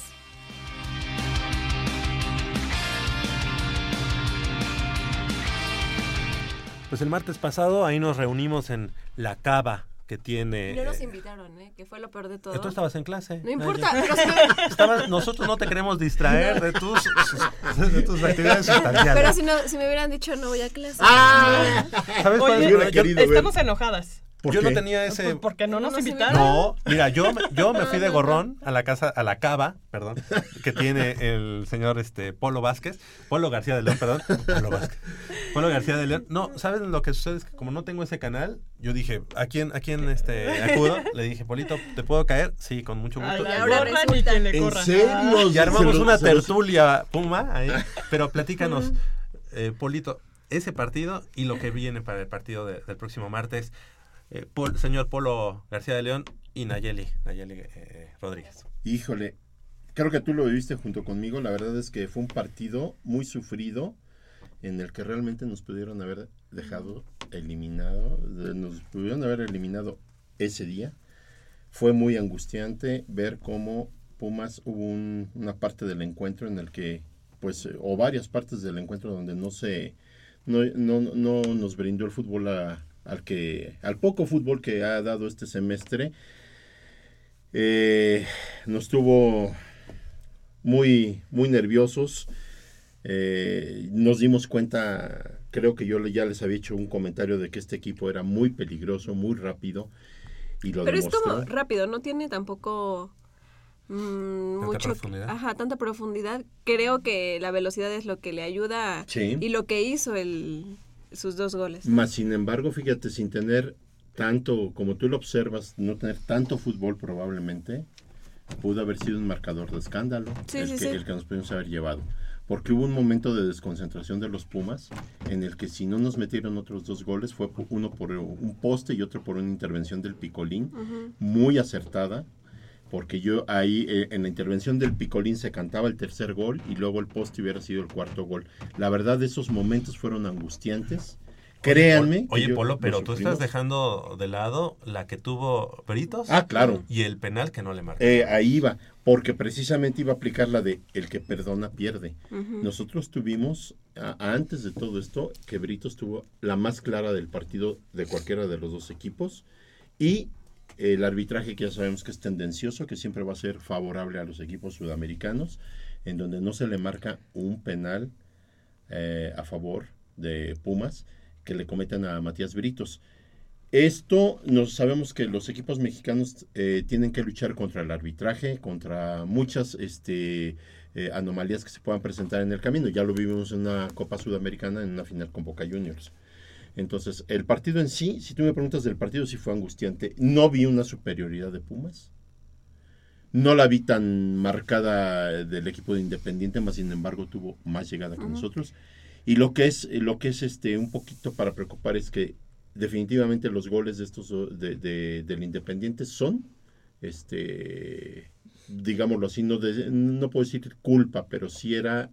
Pues el martes pasado ahí nos reunimos en la cava que tiene... No nos eh, invitaron, ¿eh? Que fue lo peor de todo. que tú estabas en clase. No importa, Naya. pero si Estabas- nosotros no te queremos distraer de tus, de tus actividades sustanciales. Pero si, no, si me hubieran dicho no voy a clase. Ah. ¿Sabes cuál es problema? Yo- estamos enojadas. ¿Por Yo no tenía ese- Pues porque no nos invitaron. No, mira, yo, me- yo me fui de gorrón a la casa, a la cava, perdón, que tiene el señor este Polo Vázquez, Polo García de León, perdón, Polo Vázquez, Polo García de León. No, ¿sabes lo que sucede? Es que como no tengo ese canal, yo dije, ¿a quién, a quién este, acudo? Le dije, Polito, ¿te puedo caer? Sí, con mucho gusto. Ay, ahora. Ni quien le ¿En serio? Y armamos una tertulia Puma ahí, pero platícanos, eh, Polito, ese partido y lo que viene para el partido de- del próximo martes. Eh, Pol- señor Polo García de León y Nayeli, Nayeli eh, Rodríguez. Híjole, creo que tú lo viviste junto conmigo. La verdad es que fue un partido muy sufrido en el que realmente nos pudieron haber dejado eliminado, nos pudieron haber eliminado ese día. Fue muy angustiante ver cómo Pumas hubo un- una parte del encuentro en el que, pues, o varias partes del encuentro donde no se, no, no, no nos brindó el fútbol a- al que, al poco fútbol que ha dado este semestre. Eh, nos tuvo muy, muy nerviosos. Eh, nos dimos cuenta, creo que yo ya les había hecho un comentario de que este equipo era muy peligroso, muy rápido. Y lo Pero demostró. es como rápido, no tiene tampoco mm, mucho profundidad. Ajá, tanta profundidad. Creo que la velocidad es lo que le ayuda Sí. y lo que hizo el sus dos goles. Más sin embargo, fíjate, sin tener tanto, como tú lo observas, no tener tanto fútbol probablemente, pudo haber sido un marcador de escándalo Sí, el, sí, que, sí. el que nos pudimos haber llevado. Porque hubo un momento de desconcentración de los Pumas en el que si no nos metieron otros dos goles, fue uno por un poste y otro por una intervención del Picolín, muy acertada. Porque yo ahí eh, en la intervención del Picolín se cantaba el tercer gol y luego el poste hubiera sido el cuarto gol. La verdad, esos momentos fueron angustiantes. Créanme. Oye, yo Polo, lo pero tú estás dejando de lado la que tuvo Peritos. Ah, claro. Y el penal que no le marcó. Eh, ahí iba, porque precisamente iba a aplicar la de el que perdona pierde. Ujú. Nosotros tuvimos, a- antes de todo esto, que Britos tuvo la más clara del partido de cualquiera de los dos equipos y el arbitraje que ya sabemos que es tendencioso, que siempre va a ser favorable a los equipos sudamericanos, en donde no se le marca un penal eh, a favor de Pumas que le cometen a Matías Britos. Esto nos sabemos que los equipos mexicanos eh, tienen que luchar contra el arbitraje, contra muchas este, eh, anomalías que se puedan presentar en el camino. Ya lo vimos en una Copa Sudamericana, en una final con Boca Juniors. Entonces, el partido en sí, si tú me preguntas del partido, sí fue angustiante. No vi una superioridad de Pumas. No la vi tan marcada del equipo de Independiente, más sin embargo tuvo más llegada que nosotros. Y lo que es, lo que es este un poquito para preocupar es que definitivamente los goles de estos de- del Independiente son, este, digámoslo así, no, de- no puedo decir culpa, pero sí era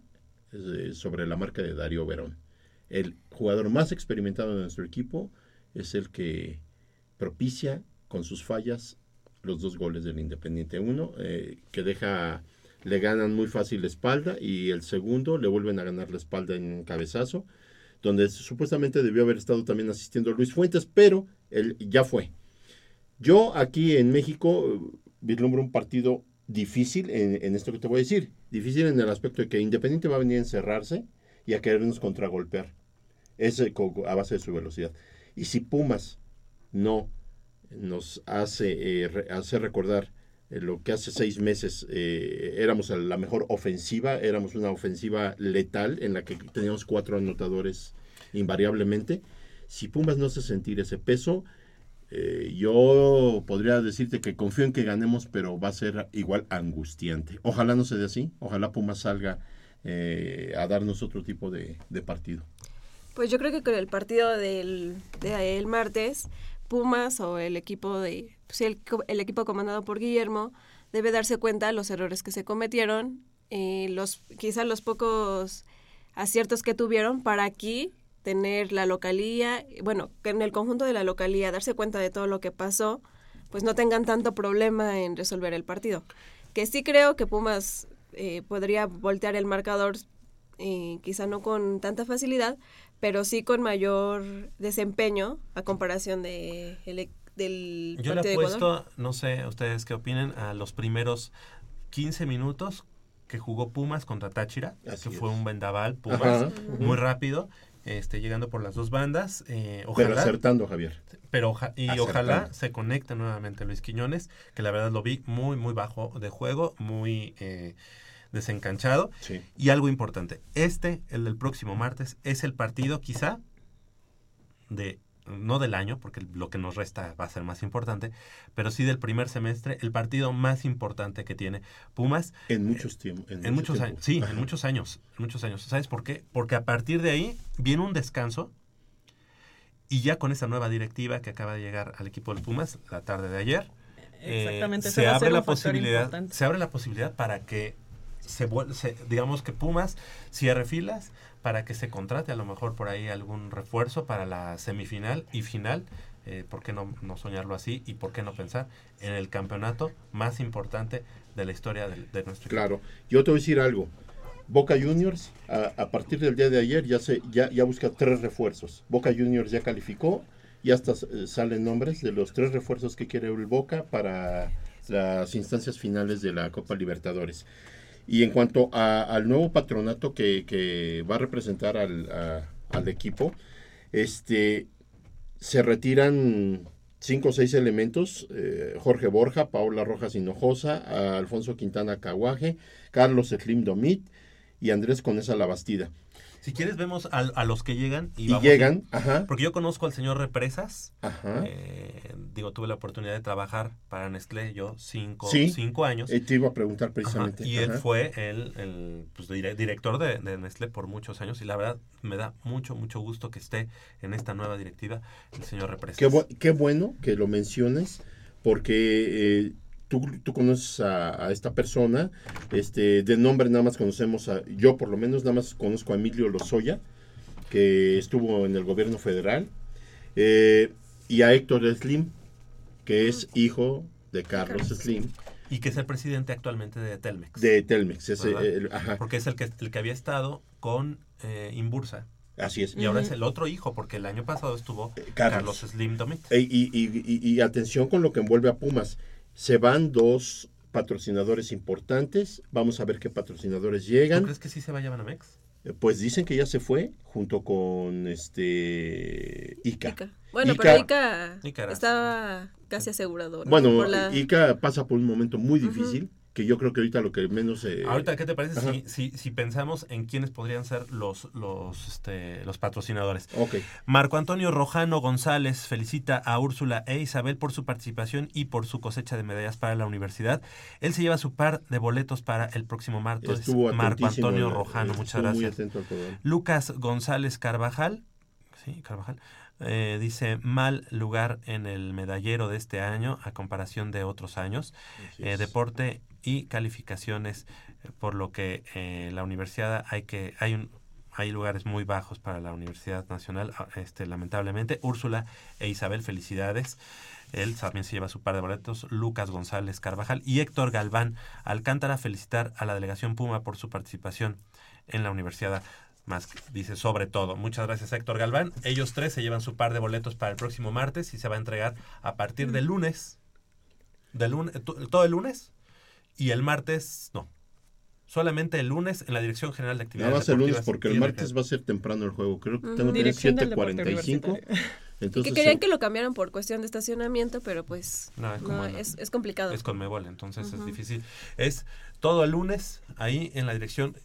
eh, sobre la marca de Darío Verón. El jugador más experimentado de nuestro equipo es el que propicia con sus fallas los dos goles del Independiente. Uno eh, que deja, le ganan muy fácil la espalda y el segundo le vuelven a ganar la espalda en un cabezazo, donde supuestamente debió haber estado también asistiendo Luis Fuentes, pero él ya fue. Yo aquí en México eh, vislumbro un partido difícil en, en esto que te voy a decir. Difícil en el aspecto de que Independiente va a venir a encerrarse y a querernos contragolpear. Es a base de su velocidad. Y si Pumas no nos hace, eh, hace recordar eh, lo que hace seis meses eh, éramos la mejor ofensiva, éramos una ofensiva letal en la que teníamos cuatro anotadores invariablemente. Si Pumas no hace sentir ese peso, yo podría decirte que confío en que ganemos, pero va a ser igual angustiante. Ojalá no se dé así, ojalá Pumas salga eh, a darnos otro tipo de, partido. Pues yo creo que con el partido del, de el martes, Pumas o el equipo de pues, el equipo comandado por Guillermo debe darse cuenta de los errores que se cometieron, eh, los quizás los pocos aciertos que tuvieron para aquí tener la localía, bueno, que en el conjunto de la localía darse cuenta de todo lo que pasó, pues no tengan tanto problema en resolver el partido. Que sí creo que Pumas eh, podría voltear el marcador eh, quizá no con tanta facilidad, pero sí con mayor desempeño a comparación de el e- del Yo le partido de Ecuador. apuesto, no sé ustedes qué opinen, a los primeros 15 minutos que jugó Pumas contra Táchira, Así que fue un vendaval, Pumas, Ajá. muy rápido, este, llegando por las dos bandas. eh, Pero ojalá, acertando, Javier. pero oja- y Acertando. ojalá se conecte nuevamente Luis Quiñones, que la verdad lo vi muy, muy bajo de juego, muy eh, desencanchado. Sí. Y algo importante, este, el del próximo martes, es el partido quizá de no del año, porque lo que nos resta va a ser más importante, pero sí del primer semestre, el partido más importante que tiene Pumas. En muchos tiempos. En, muchos años, sí, en muchos años, en muchos años. ¿Sabes por qué? Porque a partir de ahí viene un descanso y ya con esa nueva directiva que acaba de llegar al equipo del Pumas la tarde de ayer, eh, Exactamente, se abre la posibilidad, importante. se abre la posibilidad para que se, se- digamos que Pumas cierre filas para que se contrate a lo mejor por ahí algún refuerzo para la semifinal y final. Eh, ¿Por qué no, no soñarlo así? ¿Y por qué no pensar en el campeonato más importante de la historia del- de, nuestro? Claro. Yo te voy a decir algo. Boca Juniors, a, a partir del día de ayer, ya, se, ya, ya busca tres refuerzos. Boca Juniors ya calificó, ya hasta eh, salen nombres de los tres refuerzos que quiere el Boca para las instancias finales de la Copa Libertadores. Y en cuanto a- al nuevo patronato que, va a representar al, equipo, este se retiran cinco o seis elementos, eh, Jorge Borja, Paola Rojas Hinojosa, Alfonso Quintana Caguaje, Carlos Slim Domit y Andrés Conesa Labastida. Si quieres, vemos a, a los que llegan. Y, Y vamos- llegan, ajá. Porque yo conozco al señor Represas. Ajá. Eh, digo, tuve la oportunidad de trabajar para Nestlé yo cinco, Sí, cinco años. eh, te iba a preguntar Ajá, precisamente. Y él fue el, el, pues, dire- director de, de Nestlé por muchos años. Y la verdad, me da mucho, mucho gusto que esté en esta nueva directiva el señor Represas. Qué, bu- qué bueno que lo menciones, porque eh, tú, tú conoces a, a esta persona, este, de nombre nada más conocemos a, yo por lo menos nada más conozco a Emilio Lozoya, que estuvo en el gobierno federal, eh, y a Héctor Slim, que es hijo de Carlos Slim, Y que es el presidente actualmente de Telmex. de Telmex. ese, ¿verdad? el- ajá. Porque es el que, el que había estado con eh, Inbursa. Así es. Y ahora es el otro hijo, porque el año pasado estuvo Carlos. Carlos, Slim Domit. E- Y, y- y- y atención con lo que envuelve a Pumas. Se van dos patrocinadores importantes. Vamos a ver qué patrocinadores ¿Tú llegan. crees que sí se va a Banamex? Eh, Pues dicen que ya se fue junto con este Ica. Bueno, Ica- pero Ica estaba casi asegurado. ¿no? Bueno, Por la- Ica pasa por un momento muy difícil, que yo creo que ahorita lo que menos... eh, Ahorita, ¿qué te parece si, si, si pensamos en quiénes podrían ser los, los, este, los patrocinadores? Ok. Marco Antonio Rojano González felicita a Úrsula e Isabel por su participación y por su cosecha de medallas para la universidad. Él se lleva su par de boletos para el próximo martes. Estuvo Marco Antonio Rojano, estuvo muchas gracias. Lucas González Carvajal, sí, Carvajal, eh, dice mal lugar en el medallero de este año a comparación de otros años. Eh, deporte y calificaciones, eh, por lo que eh, la universidad hay que hay un hay lugares muy bajos para la Universidad Nacional, ah, este lamentablemente. Úrsula e Isabel, felicidades. Él también se lleva su par de boletos. Lucas González Carvajal y Héctor Galván Alcántara felicitar a la delegación Puma por su participación en la universidad. Más dice sobre todo. Muchas gracias Héctor Galván. Ellos tres se llevan su par de boletos para el próximo martes y se va a entregar a partir del lunes. Del lunes to- todo el lunes y el martes no. Solamente el lunes en la Dirección General de Actividades Nada más el lunes, Deportivas porque el de martes va a ser temprano el juego. Creo que tengo que tener Dirección del deporte 7.45. universitario. Y Entonces, que querían eh, que lo cambiaran por cuestión de estacionamiento, pero pues No, es, como no, la- es, es complicado. Es con Mebol, entonces es difícil. Es todo el lunes ahí en la dirección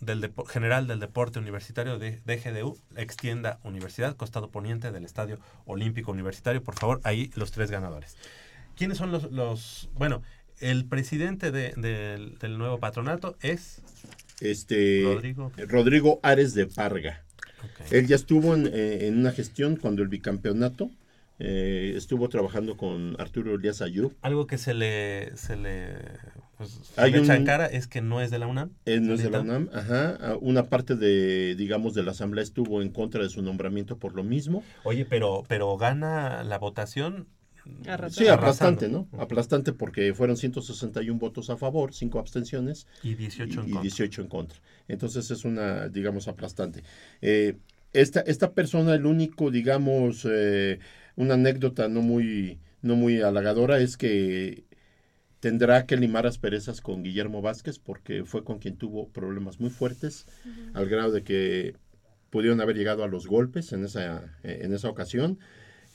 del Depo- general del deporte universitario de DGDU, extienda Universidad, costado poniente del Estadio Olímpico Universitario. Por favor, ahí los tres ganadores. ¿Quiénes son los, los bueno, el presidente de- del- del nuevo patronato es este Rodrigo. Rodrigo Ares de Parga. Él ya estuvo en, eh, en una gestión cuando el bicampeonato eh, estuvo trabajando con Arturo Elías Ayub. algo que se le se le, pues, se Hay le echa un- en cara es que no es de la UNAM. Él no es de la. UNAM, ajá. Ah, Una parte de, digamos, de la asamblea estuvo en contra de su nombramiento por lo mismo. Oye, pero pero gana la votación. Sí, aplastante. ¿no? Aplastante porque fueron 161 votos a favor, 5 abstenciones Y 18 en y contra. 18 en contra. Entonces es una, digamos, aplastante. Eh, esta, esta persona, el único, digamos, eh, una anécdota no muy, no muy halagadora es que tendrá que limar asperezas con Guillermo Vázquez porque fue con quien tuvo problemas muy fuertes al grado de que pudieron haber llegado a los golpes en esa, eh, en esa ocasión.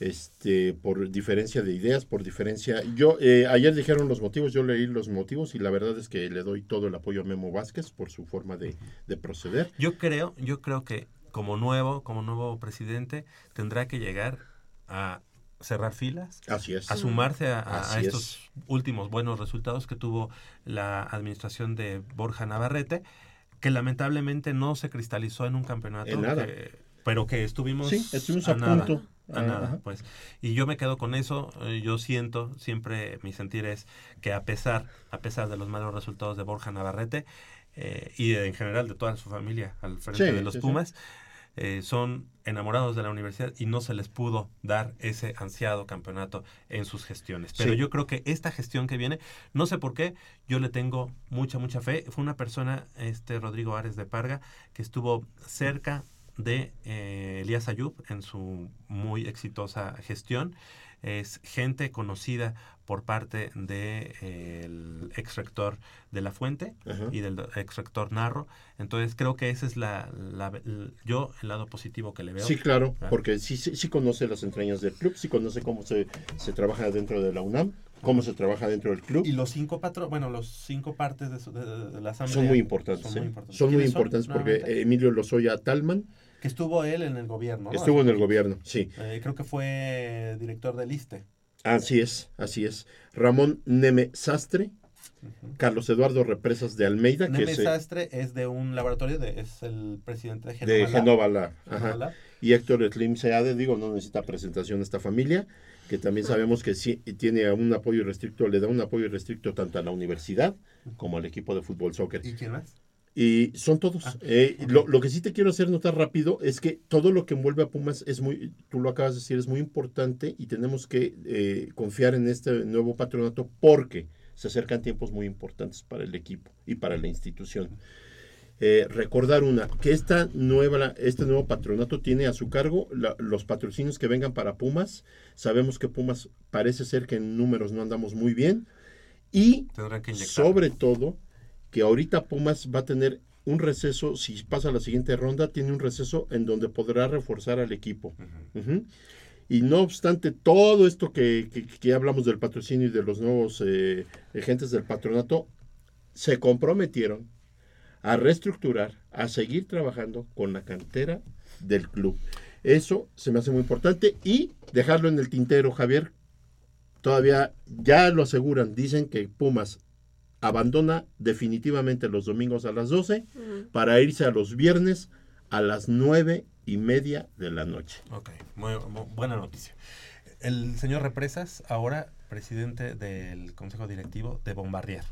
Este, por diferencia de ideas, por diferencia. Yo, eh, ayer dijeron los motivos, yo leí los motivos y la verdad es que le doy todo el apoyo a Memo Vázquez por su forma de, de proceder. Yo creo, yo creo que como nuevo, como nuevo presidente, tendrá que llegar a cerrar filas, Así es. a sumarse a, a- a Así es. estos últimos buenos resultados que tuvo la administración de Borja Navarrete, que lamentablemente no se cristalizó en un campeonato, En nada. que- pero que estuvimos, Sí, estuvimos a punto. A Ah, nada, ajá. pues. Y yo me quedo con eso. eh, Yo siento, siempre mi sentir es que a pesar, a pesar de los malos resultados de Borja Navarrete eh, y de- en general de toda su familia al frente Sí, de los sí, sí. Pumas, eh, son enamorados de la universidad y no se les pudo dar ese ansiado campeonato en sus gestiones. Pero Sí. yo creo que esta gestión que viene, no sé por qué, yo le tengo mucha, mucha fe. Fue una persona, este Rodrigo Ares de Parga, que estuvo cerca de eh, Elías Ayub en su muy exitosa gestión. Es gente conocida por parte del ex rector de La Fuente y del ex rector Narro. Entonces creo que ese es la, yo el lado positivo que le veo. Sí, claro, Ah. porque sí, sí, sí conoce las entrañas del club, sí conoce cómo se, se trabaja dentro de la UNAM, cómo se trabaja dentro del club. Y los cinco patro, bueno, los cinco partes de, su- de- de- de la asamblea Son muy importantes, Son muy ¿eh? importantes. Son muy ¿Quiénes importantes porque nuevamente? Emilio Lozoya Talman que estuvo él en el gobierno. ¿no? estuvo en el gobierno, sí. Eh, creo que fue director del ISTE. Así es, así es. Ramón Neme Sastre, Carlos Eduardo Represas de Almeida, que Neme es eh, Sastre es de un laboratorio, de, es el presidente de de Genova. Genova Lab, Genova. Lab. Y Héctor Slim Seade, digo, no necesita presentación esta familia, que también sabemos que sí tiene un apoyo irrestricto, le da un apoyo irrestricto tanto a la universidad como al equipo de fútbol soccer. ¿Y quién más? Y son todos. Ah, Eh, lo, lo que sí te quiero hacer notar rápido es que todo lo que envuelve a Pumas es muy, tú lo acabas de decir, es muy importante y tenemos que eh, confiar en este nuevo patronato porque se acercan tiempos muy importantes para el equipo y para la institución. Eh, recordar una, que esta nueva, este nuevo patronato tiene a su cargo la- los patrocinios que vengan para Pumas. Sabemos que Pumas parece ser que en números no andamos muy bien. Y sobre todo, que ahorita Pumas va a tener un receso, si pasa la siguiente ronda, tiene un receso en donde podrá reforzar al equipo. Y no obstante todo esto que, que- hablamos del patrocinio y de los nuevos eh, agentes del patronato, se comprometieron a reestructurar, a seguir trabajando con la cantera del club. Eso se me hace muy importante y dejarlo en el tintero, Javier. Todavía ya lo aseguran, dicen que Pumas abandona definitivamente los domingos a las 12 para irse a los viernes a las nueve y media de la noche. Ok, muy, muy buena noticia. El señor Represas, ahora presidente del Consejo Directivo de Bombardier.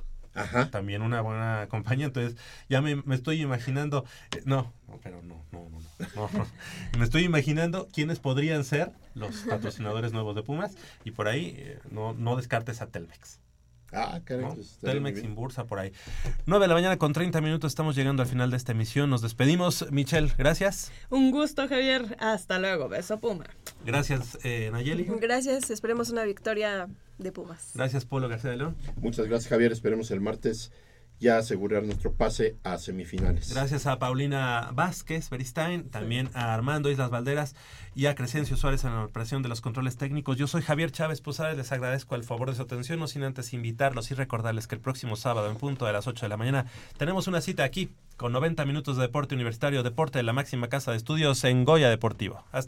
También una buena compañía, entonces ya me, me estoy imaginando, eh, no, no, pero no, no, no, no, no. me estoy imaginando quiénes podrían ser los patrocinadores nuevos de Pumas y por ahí eh, no, no descartes a Telmex. Ah, caray, pues, Telmex bien. Inbursa por ahí. 9 de la mañana con 30 minutos, estamos llegando al final de esta emisión. Nos despedimos. Michelle, gracias. Un gusto, Javier. Hasta luego. Beso, Puma. Gracias, eh, Nayeli. Gracias, esperemos una victoria de Pumas. Gracias, Polo García de León. Muchas gracias, Javier. Esperemos el martes ya asegurar nuestro pase a semifinales. Gracias a Paulina Vázquez, Beristain, también a Armando Islas Valderas y a Crescencio Suárez en la operación de los controles técnicos. Yo soy Javier Chávez Posades, les agradezco el favor de su atención, no sin antes invitarlos y recordarles que el próximo sábado en punto de las 8 de la mañana tenemos una cita aquí con 90 minutos de deporte universitario, deporte de la máxima casa de estudios en Goya Deportivo. Hasta